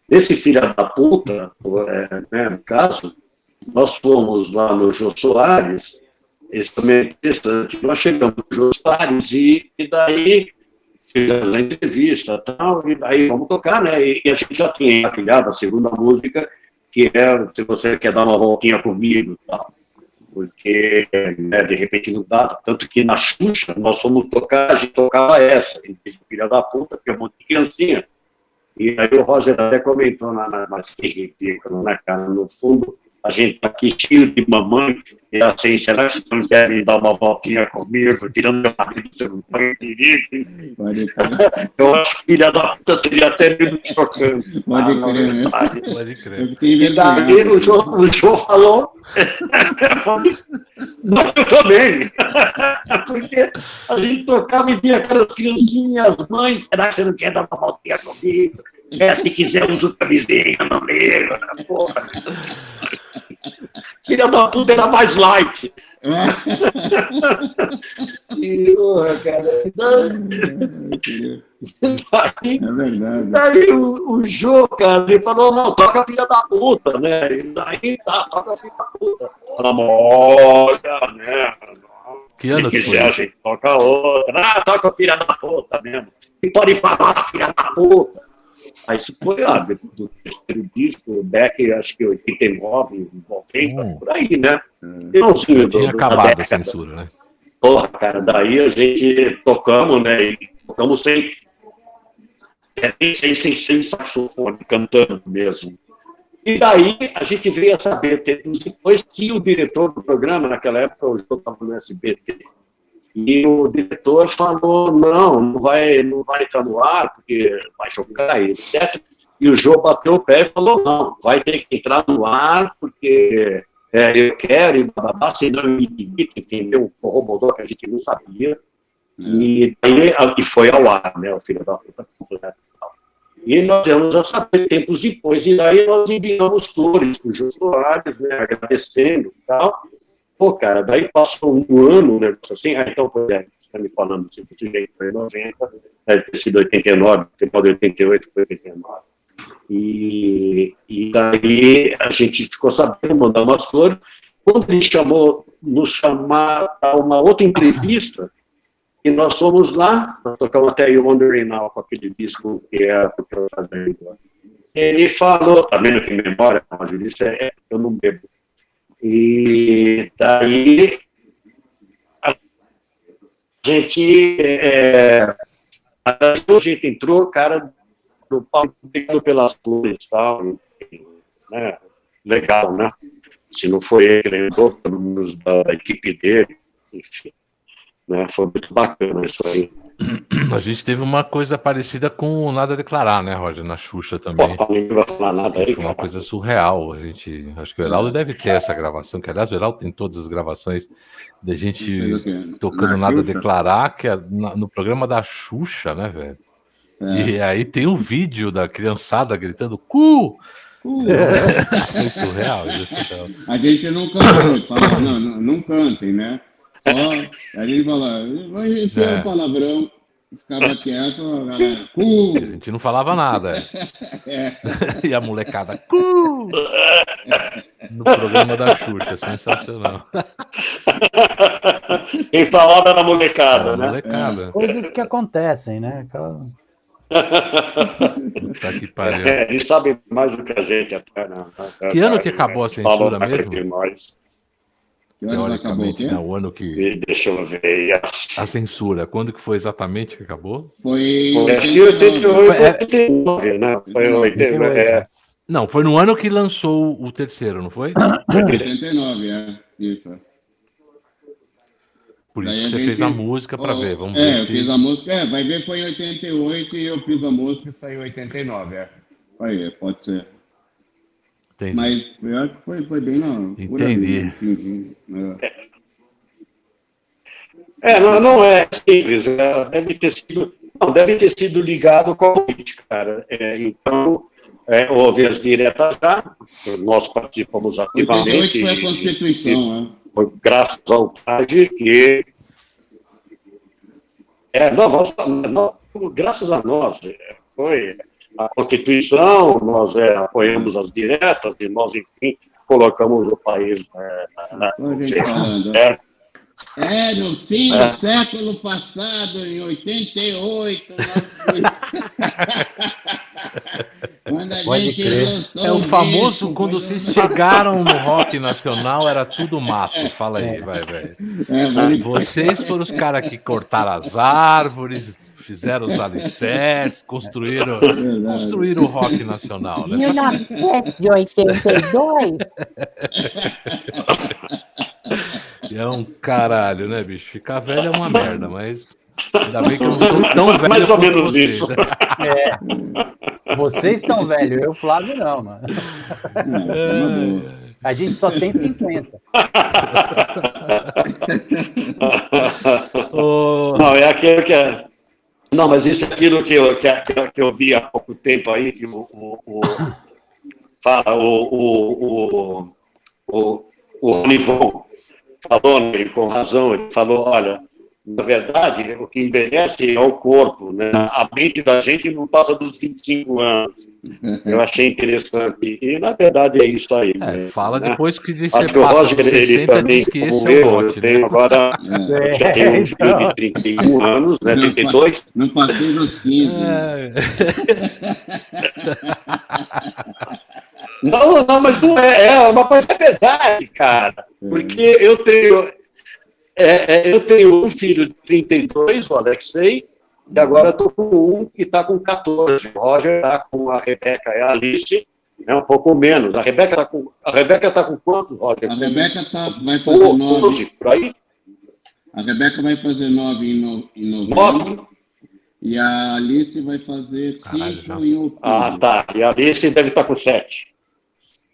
Esse filho da puta, é, né, no caso, nós fomos lá no Jô Soares, isso também é interessante, nós chegamos no Jô Soares e, e daí fizemos a entrevista tal, e daí vamos tocar, né? E, e a gente já tinha afilhado a segunda música, que é Se Você Quer Dar Uma Voltinha Comigo tal porque né, de repente não dá, tanto que na Xuxa nós fomos tocar, a gente tocava essa, disse, filha da puta, porque é um monte de criancinha. E aí o Roger até comentou na, na, na ridículo, né, cara, no fundo, a gente tá aqui cheio de mamãe, e assim, será que vocês não querem dar uma voltinha comigo, tirando meu marido do seu banho de Eu acho que filha da puta seria até meio chocante. Pode ah, crer, né? Pode crer. E daí o João, o João falou, não, eu também. Porque a gente tocava e via aquelas criancinhas, mães, será que você não quer dar uma voltinha comigo? É, se quiser, usa o camisinha, não liga, porra. Filha da puta era mais light. e, porra, cara. Daí, é verdade. Daí o, o Jô, cara, ele falou, não, toca filha da puta, né? E daí tá, toca filha da puta. Falamos, olha, né? Que ano Se quiser, a gente toca outra. Ah, toca filha da puta mesmo. E pode falar, filha da puta. Aí isso foi ah, do terceiro disco, o Beck, acho que 89, 90, hum. por aí, né? Finalzinho Tinha acabado a censura, né? Porra, cara, daí a gente tocamos, né? E tocamos sem, é, sem, sem, sem saxofone, cantando mesmo. E daí a gente veio a saber, depois que o diretor do programa, naquela época, o João estava no SBT, e o diretor falou: não, não vai, não vai entrar no ar, porque vai chocar, etc. E o João bateu o pé e falou: não, vai ter que entrar no ar, porque é, eu quero, e babá, senão eu me demito, enfim, deu um forrobodó que a gente não sabia. E, daí, e foi ao ar, né, o filho da puta E nós vamos a saber tempos depois, e daí nós enviamos flores para o Jô Soares, né, agradecendo e tal. Pô, cara, daí passou um ano, né, assim, ah, então, pois é, você está me falando assim, desse jeito, foi 90, deve ter sido 89, final de 88 foi 89. E, e daí a gente ficou sabendo, mandar umas flores. Quando ele chamou, nos chamar a uma outra entrevista, e nós fomos lá, nós tocamos até o Wondering Now com aquele disco que é o que eu fazendo. Ele falou, tá vendo que memória, eu disse, é, eu não bebo. E daí a gente, é, a gente entrou, cara, do palco pelas flores tal, né? legal, né? Se não foi ele, pelo menos da, da equipe dele, enfim. Né? Foi muito bacana isso aí. A gente teve uma coisa parecida com o Nada a Declarar, né, Roger? Na Xuxa também. Pô, não vai falar nada aí, Foi uma coisa surreal. A gente, acho que o Heraldo deve ter essa gravação, que aliás o Heraldo tem todas as gravações da gente tocando Nada a Declarar, que é no programa da Xuxa, né, velho? É. E aí tem o um vídeo da criançada gritando cu! Uh, é. Foi surreal, surreal. A gente não cantou, fala, não, não, não cantem, né? Só a gente fala, vai enfiar é. um palavrão. ficava quieto, a galera. Cu! A gente não falava nada. É. e a molecada. Cu! No programa da Xuxa, sensacional. Quem falava era a molecada, né? molecada. Coisas que acontecem, né? Aquela... Puta que pariu. É, eles sabem mais do que a gente até, né? Que ano que acabou a censura mesmo? Que Teoricamente, né? O ano que. Deixa eu ver. A censura, quando que foi exatamente que acabou? Foi. Foi, Acho que 89. 88, 89, né? Foi 89. É, Não, foi no ano que lançou o terceiro, não foi? 89, é. Isso. é. Por isso Daí que você gente- fez a música para Ó, ver. Vamos é, ver eu se. fiz a música. É, vai ver, foi em 88 e eu fiz a música e saiu em 89, é. Aí, pode ser. Entendi. Mas eu acho que foi, foi bem na. Entendi. no finzinho, é. É, não, não é simples. é, Deve ter sido, não, deve ter sido ligado com a política, cara. É, então, é, houve as diretas já, nós participamos 88 ativamente. foi a e- Constituição, é. foi graças ao TAG que. É, não, nós, nós- graças a nós, é, foi a Constituição, nós é, apoiamos as diretas e nós, enfim, colocamos o país é, na- falando, ó. certo. É, no fim É. do século passado, em 88, nós... quando a Pode gente crer. lançou É o disco, famoso quando quando- vocês chegaram no rock nacional, era tudo mato. Fala aí, vai, velho. É, Vocês foram os caras que cortaram as árvores, fizeram os alicerces, construíram, Verdade. construíram o rock nacional, né? 1982? E é um caralho, né, bicho? Ficar velho é uma merda, mas ainda bem que eu não sou tão velho. Mais ou menos vocês, isso. né? Vocês estão velhos, eu, Flávio, não, mano. É. A gente só tem 50. Ô, Não, é aquilo que é. Não, mas isso é aquilo que eu, que, que- eu vi há pouco tempo aí, que o. o, o fala, o. O, o, o, Ronivon falou, né, com razão, ele falou: olha, na verdade, o que envelhece é o corpo, né? A mente da gente não passa dos 25 anos. Eu achei interessante. E, na verdade, é isso aí. é, né? fala depois que você Acho que o passa Roger, ele 60 também, como é o eu, eu tenho né? agora, É, eu já tenho um filho de 31 anos, né, 32, não passei dos 15. É, Não, não, mas não é, é uma coisa é verdade, cara. Porque eu tenho, é, é, eu tenho um filho de 32, o Alexei, e agora estou com um que está com 14. O Roger está com a Rebeca e a Alice, é um pouco menos. A Rebeca está com, a Rebeca tá com quanto, Roger? A Rebeca tá, vai fazer Com 9. 12, por aí? A Rebeca vai fazer 9 em, no, em novembro. 9? E a Alice vai fazer 5 Caralho, já. em outubro. Ah, tá. E a Alice deve estar com 7.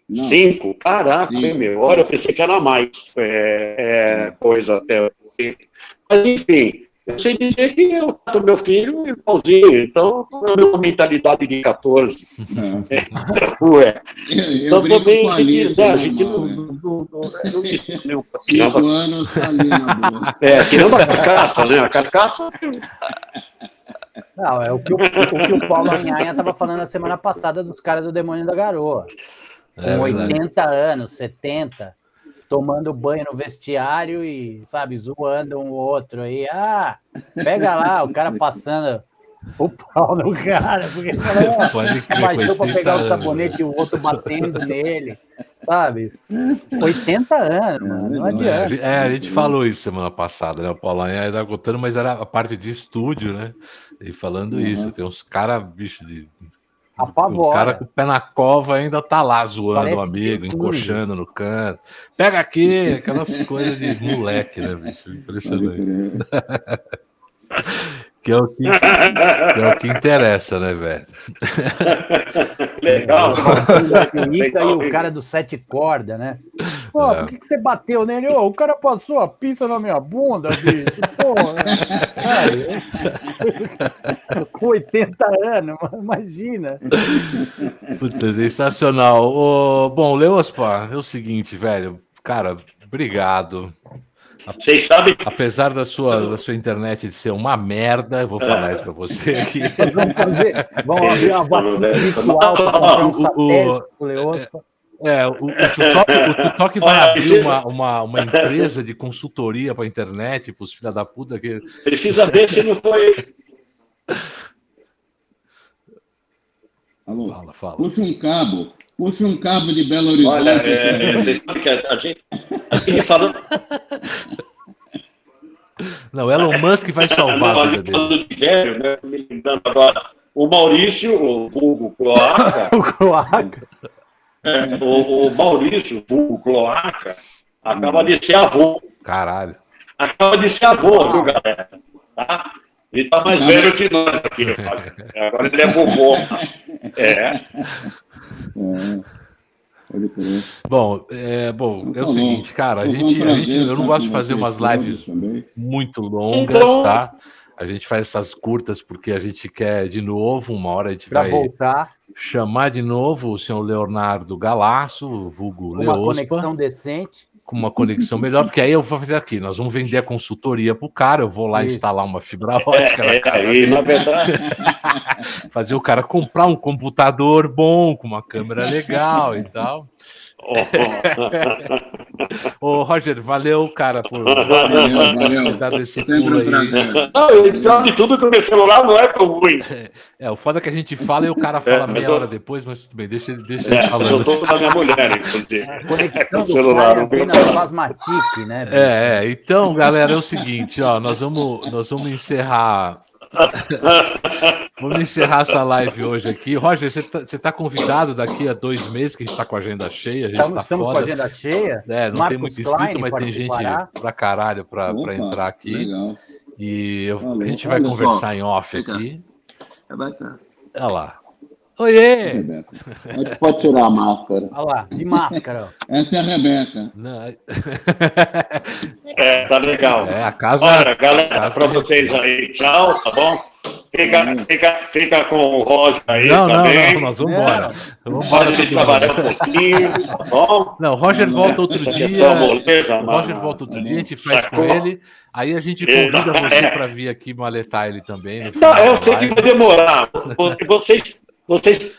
Não, Cinco? Caraca, Cinco. meu. Olha, eu pensei que era mais é, é, coisa até. Mas, enfim, eu sei dizer que eu trato meu filho igualzinho, então eu tenho uma mentalidade de 14. é. Ué. Eu, eu Então também a né, a gente não, né? não, não, não nem um Cinco pouquinho. anos tá ali na boa. É, tirando a carcaça, né? A carcaça. Não, é o que o, o que o Paulo Anhanha estava falando na semana passada dos caras do Demônio da Garoa. Com É verdade. 80 anos, 70, tomando banho no vestiário e, sabe, zoando um outro aí. Ah, pega lá, o cara passando o pau no cara, porque Pode crer, baixou com para pegar 80 o sabonete e o outro batendo nele, sabe? 80 anos, mano, não É, adianta. é, a gente falou isso semana passada, né? O Anha tá contando, mas era a parte de estúdio, né? E falando Uhum. isso, tem uns caras, bicho, de. O Apavora. cara com o pé na cova ainda tá lá zoando Parece o amigo, tem encoxando no canto. Pega aqui, aquelas coisas de moleque, né, bicho? Impressionante. Que é o que, que é o que interessa, né, velho? Legal. Pica e o cara do sete cordas, né? Pô, É. por que, que você bateu nele? Ô, o cara passou a pista na minha bunda, bicho. Pô, cara, com 80 anos, imagina. Puta, sensacional. Ô, bom, Leospa, é o seguinte, velho. Cara, obrigado. Vocês sabem. Apesar da sua, da sua internet de ser uma merda, eu vou falar isso para você aqui. vamos fazer, vamos abrir uma virtual para comprar um satélite o Leospa. É, o, o, Tutok, o Tutok vai abrir uma, uma, uma empresa de consultoria para a internet, para os filhos da puta. Que... Precisa ver se não foi. Alô? Fala, fala. Puxa um cabo. Puxa um cabo de Belo Horizonte. Olha, é, vocês sabem que a, a gente, a gente falando. Não, Elon Musk vai salvar não, a vida dele. De velho, né? Me lembrando agora. O Maurício, o vulgo Cloaca. o Cloaca. É, o, o, Maurício, o vulgo Cloaca, acaba de ser avô. Caralho. Acaba de ser avô, viu, galera? Tá? Ele tá mais velho que nós aqui. Agora ele é vovô. É. é. Bom, é, bom, é o seguinte, cara, a gente, a gente, eu não gosto de fazer umas lives muito longas, então- tá? A gente faz essas curtas porque a gente quer de novo, uma hora a gente pra vai voltar. chamar de novo o senhor Leonardo Galasso, vulgo Uma Leospa. conexão decente com uma conexão melhor, porque aí eu vou fazer aqui, nós vamos vender a consultoria para o cara, eu vou lá Isso. instalar uma fibra ótica é, na é, na verdade. fazer o cara comprar um computador bom, com uma câmera legal e tal. Ô, Roger, valeu, cara, por, valeu, valeu. ter dado esse pulo aí. Não, pior de tudo que o meu celular não é tão ruim. É, o foda é que a gente fala e o cara fala é, meia hora depois, mas tudo bem, deixa, deixa é, ele falando. Eu tô com a minha mulher, inclusive. A conexão do celular, cara é apenas plasmatique, né? É, é, então, galera, é o seguinte, ó, nós vamos, nós vamos encerrar Vamos encerrar essa live hoje aqui. Roger, você está tá convidado daqui a dois meses, que a gente está com a agenda cheia. A gente estamos, tá estamos com a agenda cheia. É, não Marcos tem muito inscrito, mas tem gente pra caralho para entrar aqui. Legal. E eu, a gente vai conversar em off aqui. É bacana. Olha lá. Oiê! É pode tirar a máscara. Olha lá, de máscara. Essa é a Rebeca. Não. É, tá legal. É, a casa. Olha, galera, para vocês aí, tchau, tá bom? Fica, fica, fica com o Roger aí não, também. Não, não, nós vamos embora. Vamos embora ele trabalhar um pouquinho, tá bom? Não, o Roger volta outro Essa dia. É moleza, o Roger volta outro dia, a gente faz com ele. Aí a gente convida você é. para vir aqui maletar ele também. Não, eu sei que vai demorar. Vocês vocês.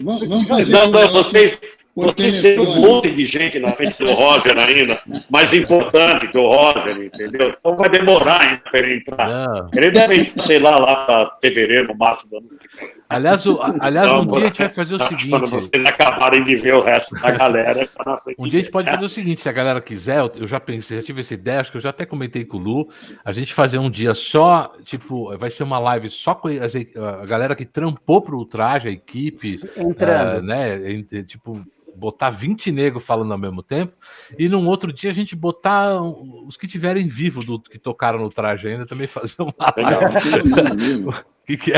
Vamos fazer não, não, vocês, vocês têm um monte de gente na frente do Roger ainda, mais importante que o Roger, entendeu? Então vai demorar ainda para ele entrar. Não. Ele deve ir, sei lá, lá para fevereiro, março do ano que vem. Aliás, o, aliás um dia a gente vai fazer o seguinte. Quando vocês acabarem de ver o resto da galera. um dia a gente pode fazer o seguinte: se a galera quiser, eu já pensei, já tive essa ideia, acho que eu já até comentei com o Lu, a gente fazer um dia só, tipo, vai ser uma live só com a galera que trampou para o traje, a equipe. Entrando. Uh, né? Tipo, botar 20 negros falando ao mesmo tempo, e num outro dia a gente botar os que tiverem vivo do que tocaram no traje ainda também fazer uma live. O que, que é,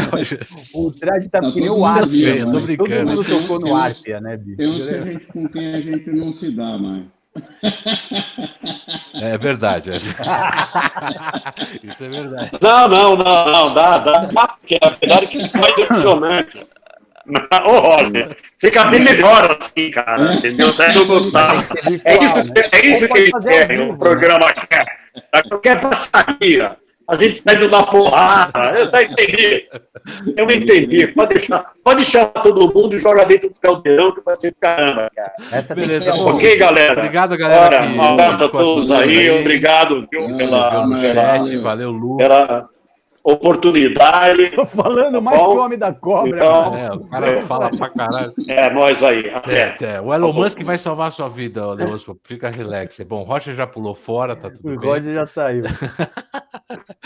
O traje tá, tá que nem o Arpia. Tô brincando. Todo mundo tocou no Arpia, né, bicho? Tem uns que a gente, com quem a gente não se dá mais. É verdade. É. Isso é verdade. Não, não, não, não, dá, dá, porque a verdade é que isso é emocionante. Ô, Roger, fica bem melhor assim, cara, entendeu? Sai do total. É isso, né? é isso que eles querem, o programa quer. Qualquer passaria. A gente está indo na porrada. Eu não entendi. Eu entendi. Pode deixar, pode deixar todo mundo e joga dentro do caldeirão que vai ser caramba, cara. Essa Beleza. Ok, galera. Obrigado, galera. Olha, um abraço a todos aí. aí. Obrigado, viu, pela, pela, chat. Valeu, Lu. Pela, oportunidade. Estou falando tá mais que o Homem da Cobra. Então, é, o cara é, fala pra caralho. É, nós aí. É, é. O Elon Musk vai salvar a sua vida, Leospo. Fica relax. Bom, o Roger já pulou fora, tá tudo o bem. O Roger já saiu.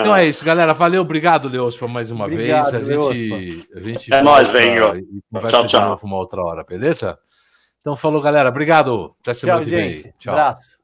então é isso, galera. Valeu, obrigado, Leospo, mais uma obrigado, vez. A gente, a gente é nóis, venho. Tchau, tchau. Uma outra hora, beleza? Então falou, galera. Obrigado. Até semana tchau, que vem. Gente. Tchau. Abraço.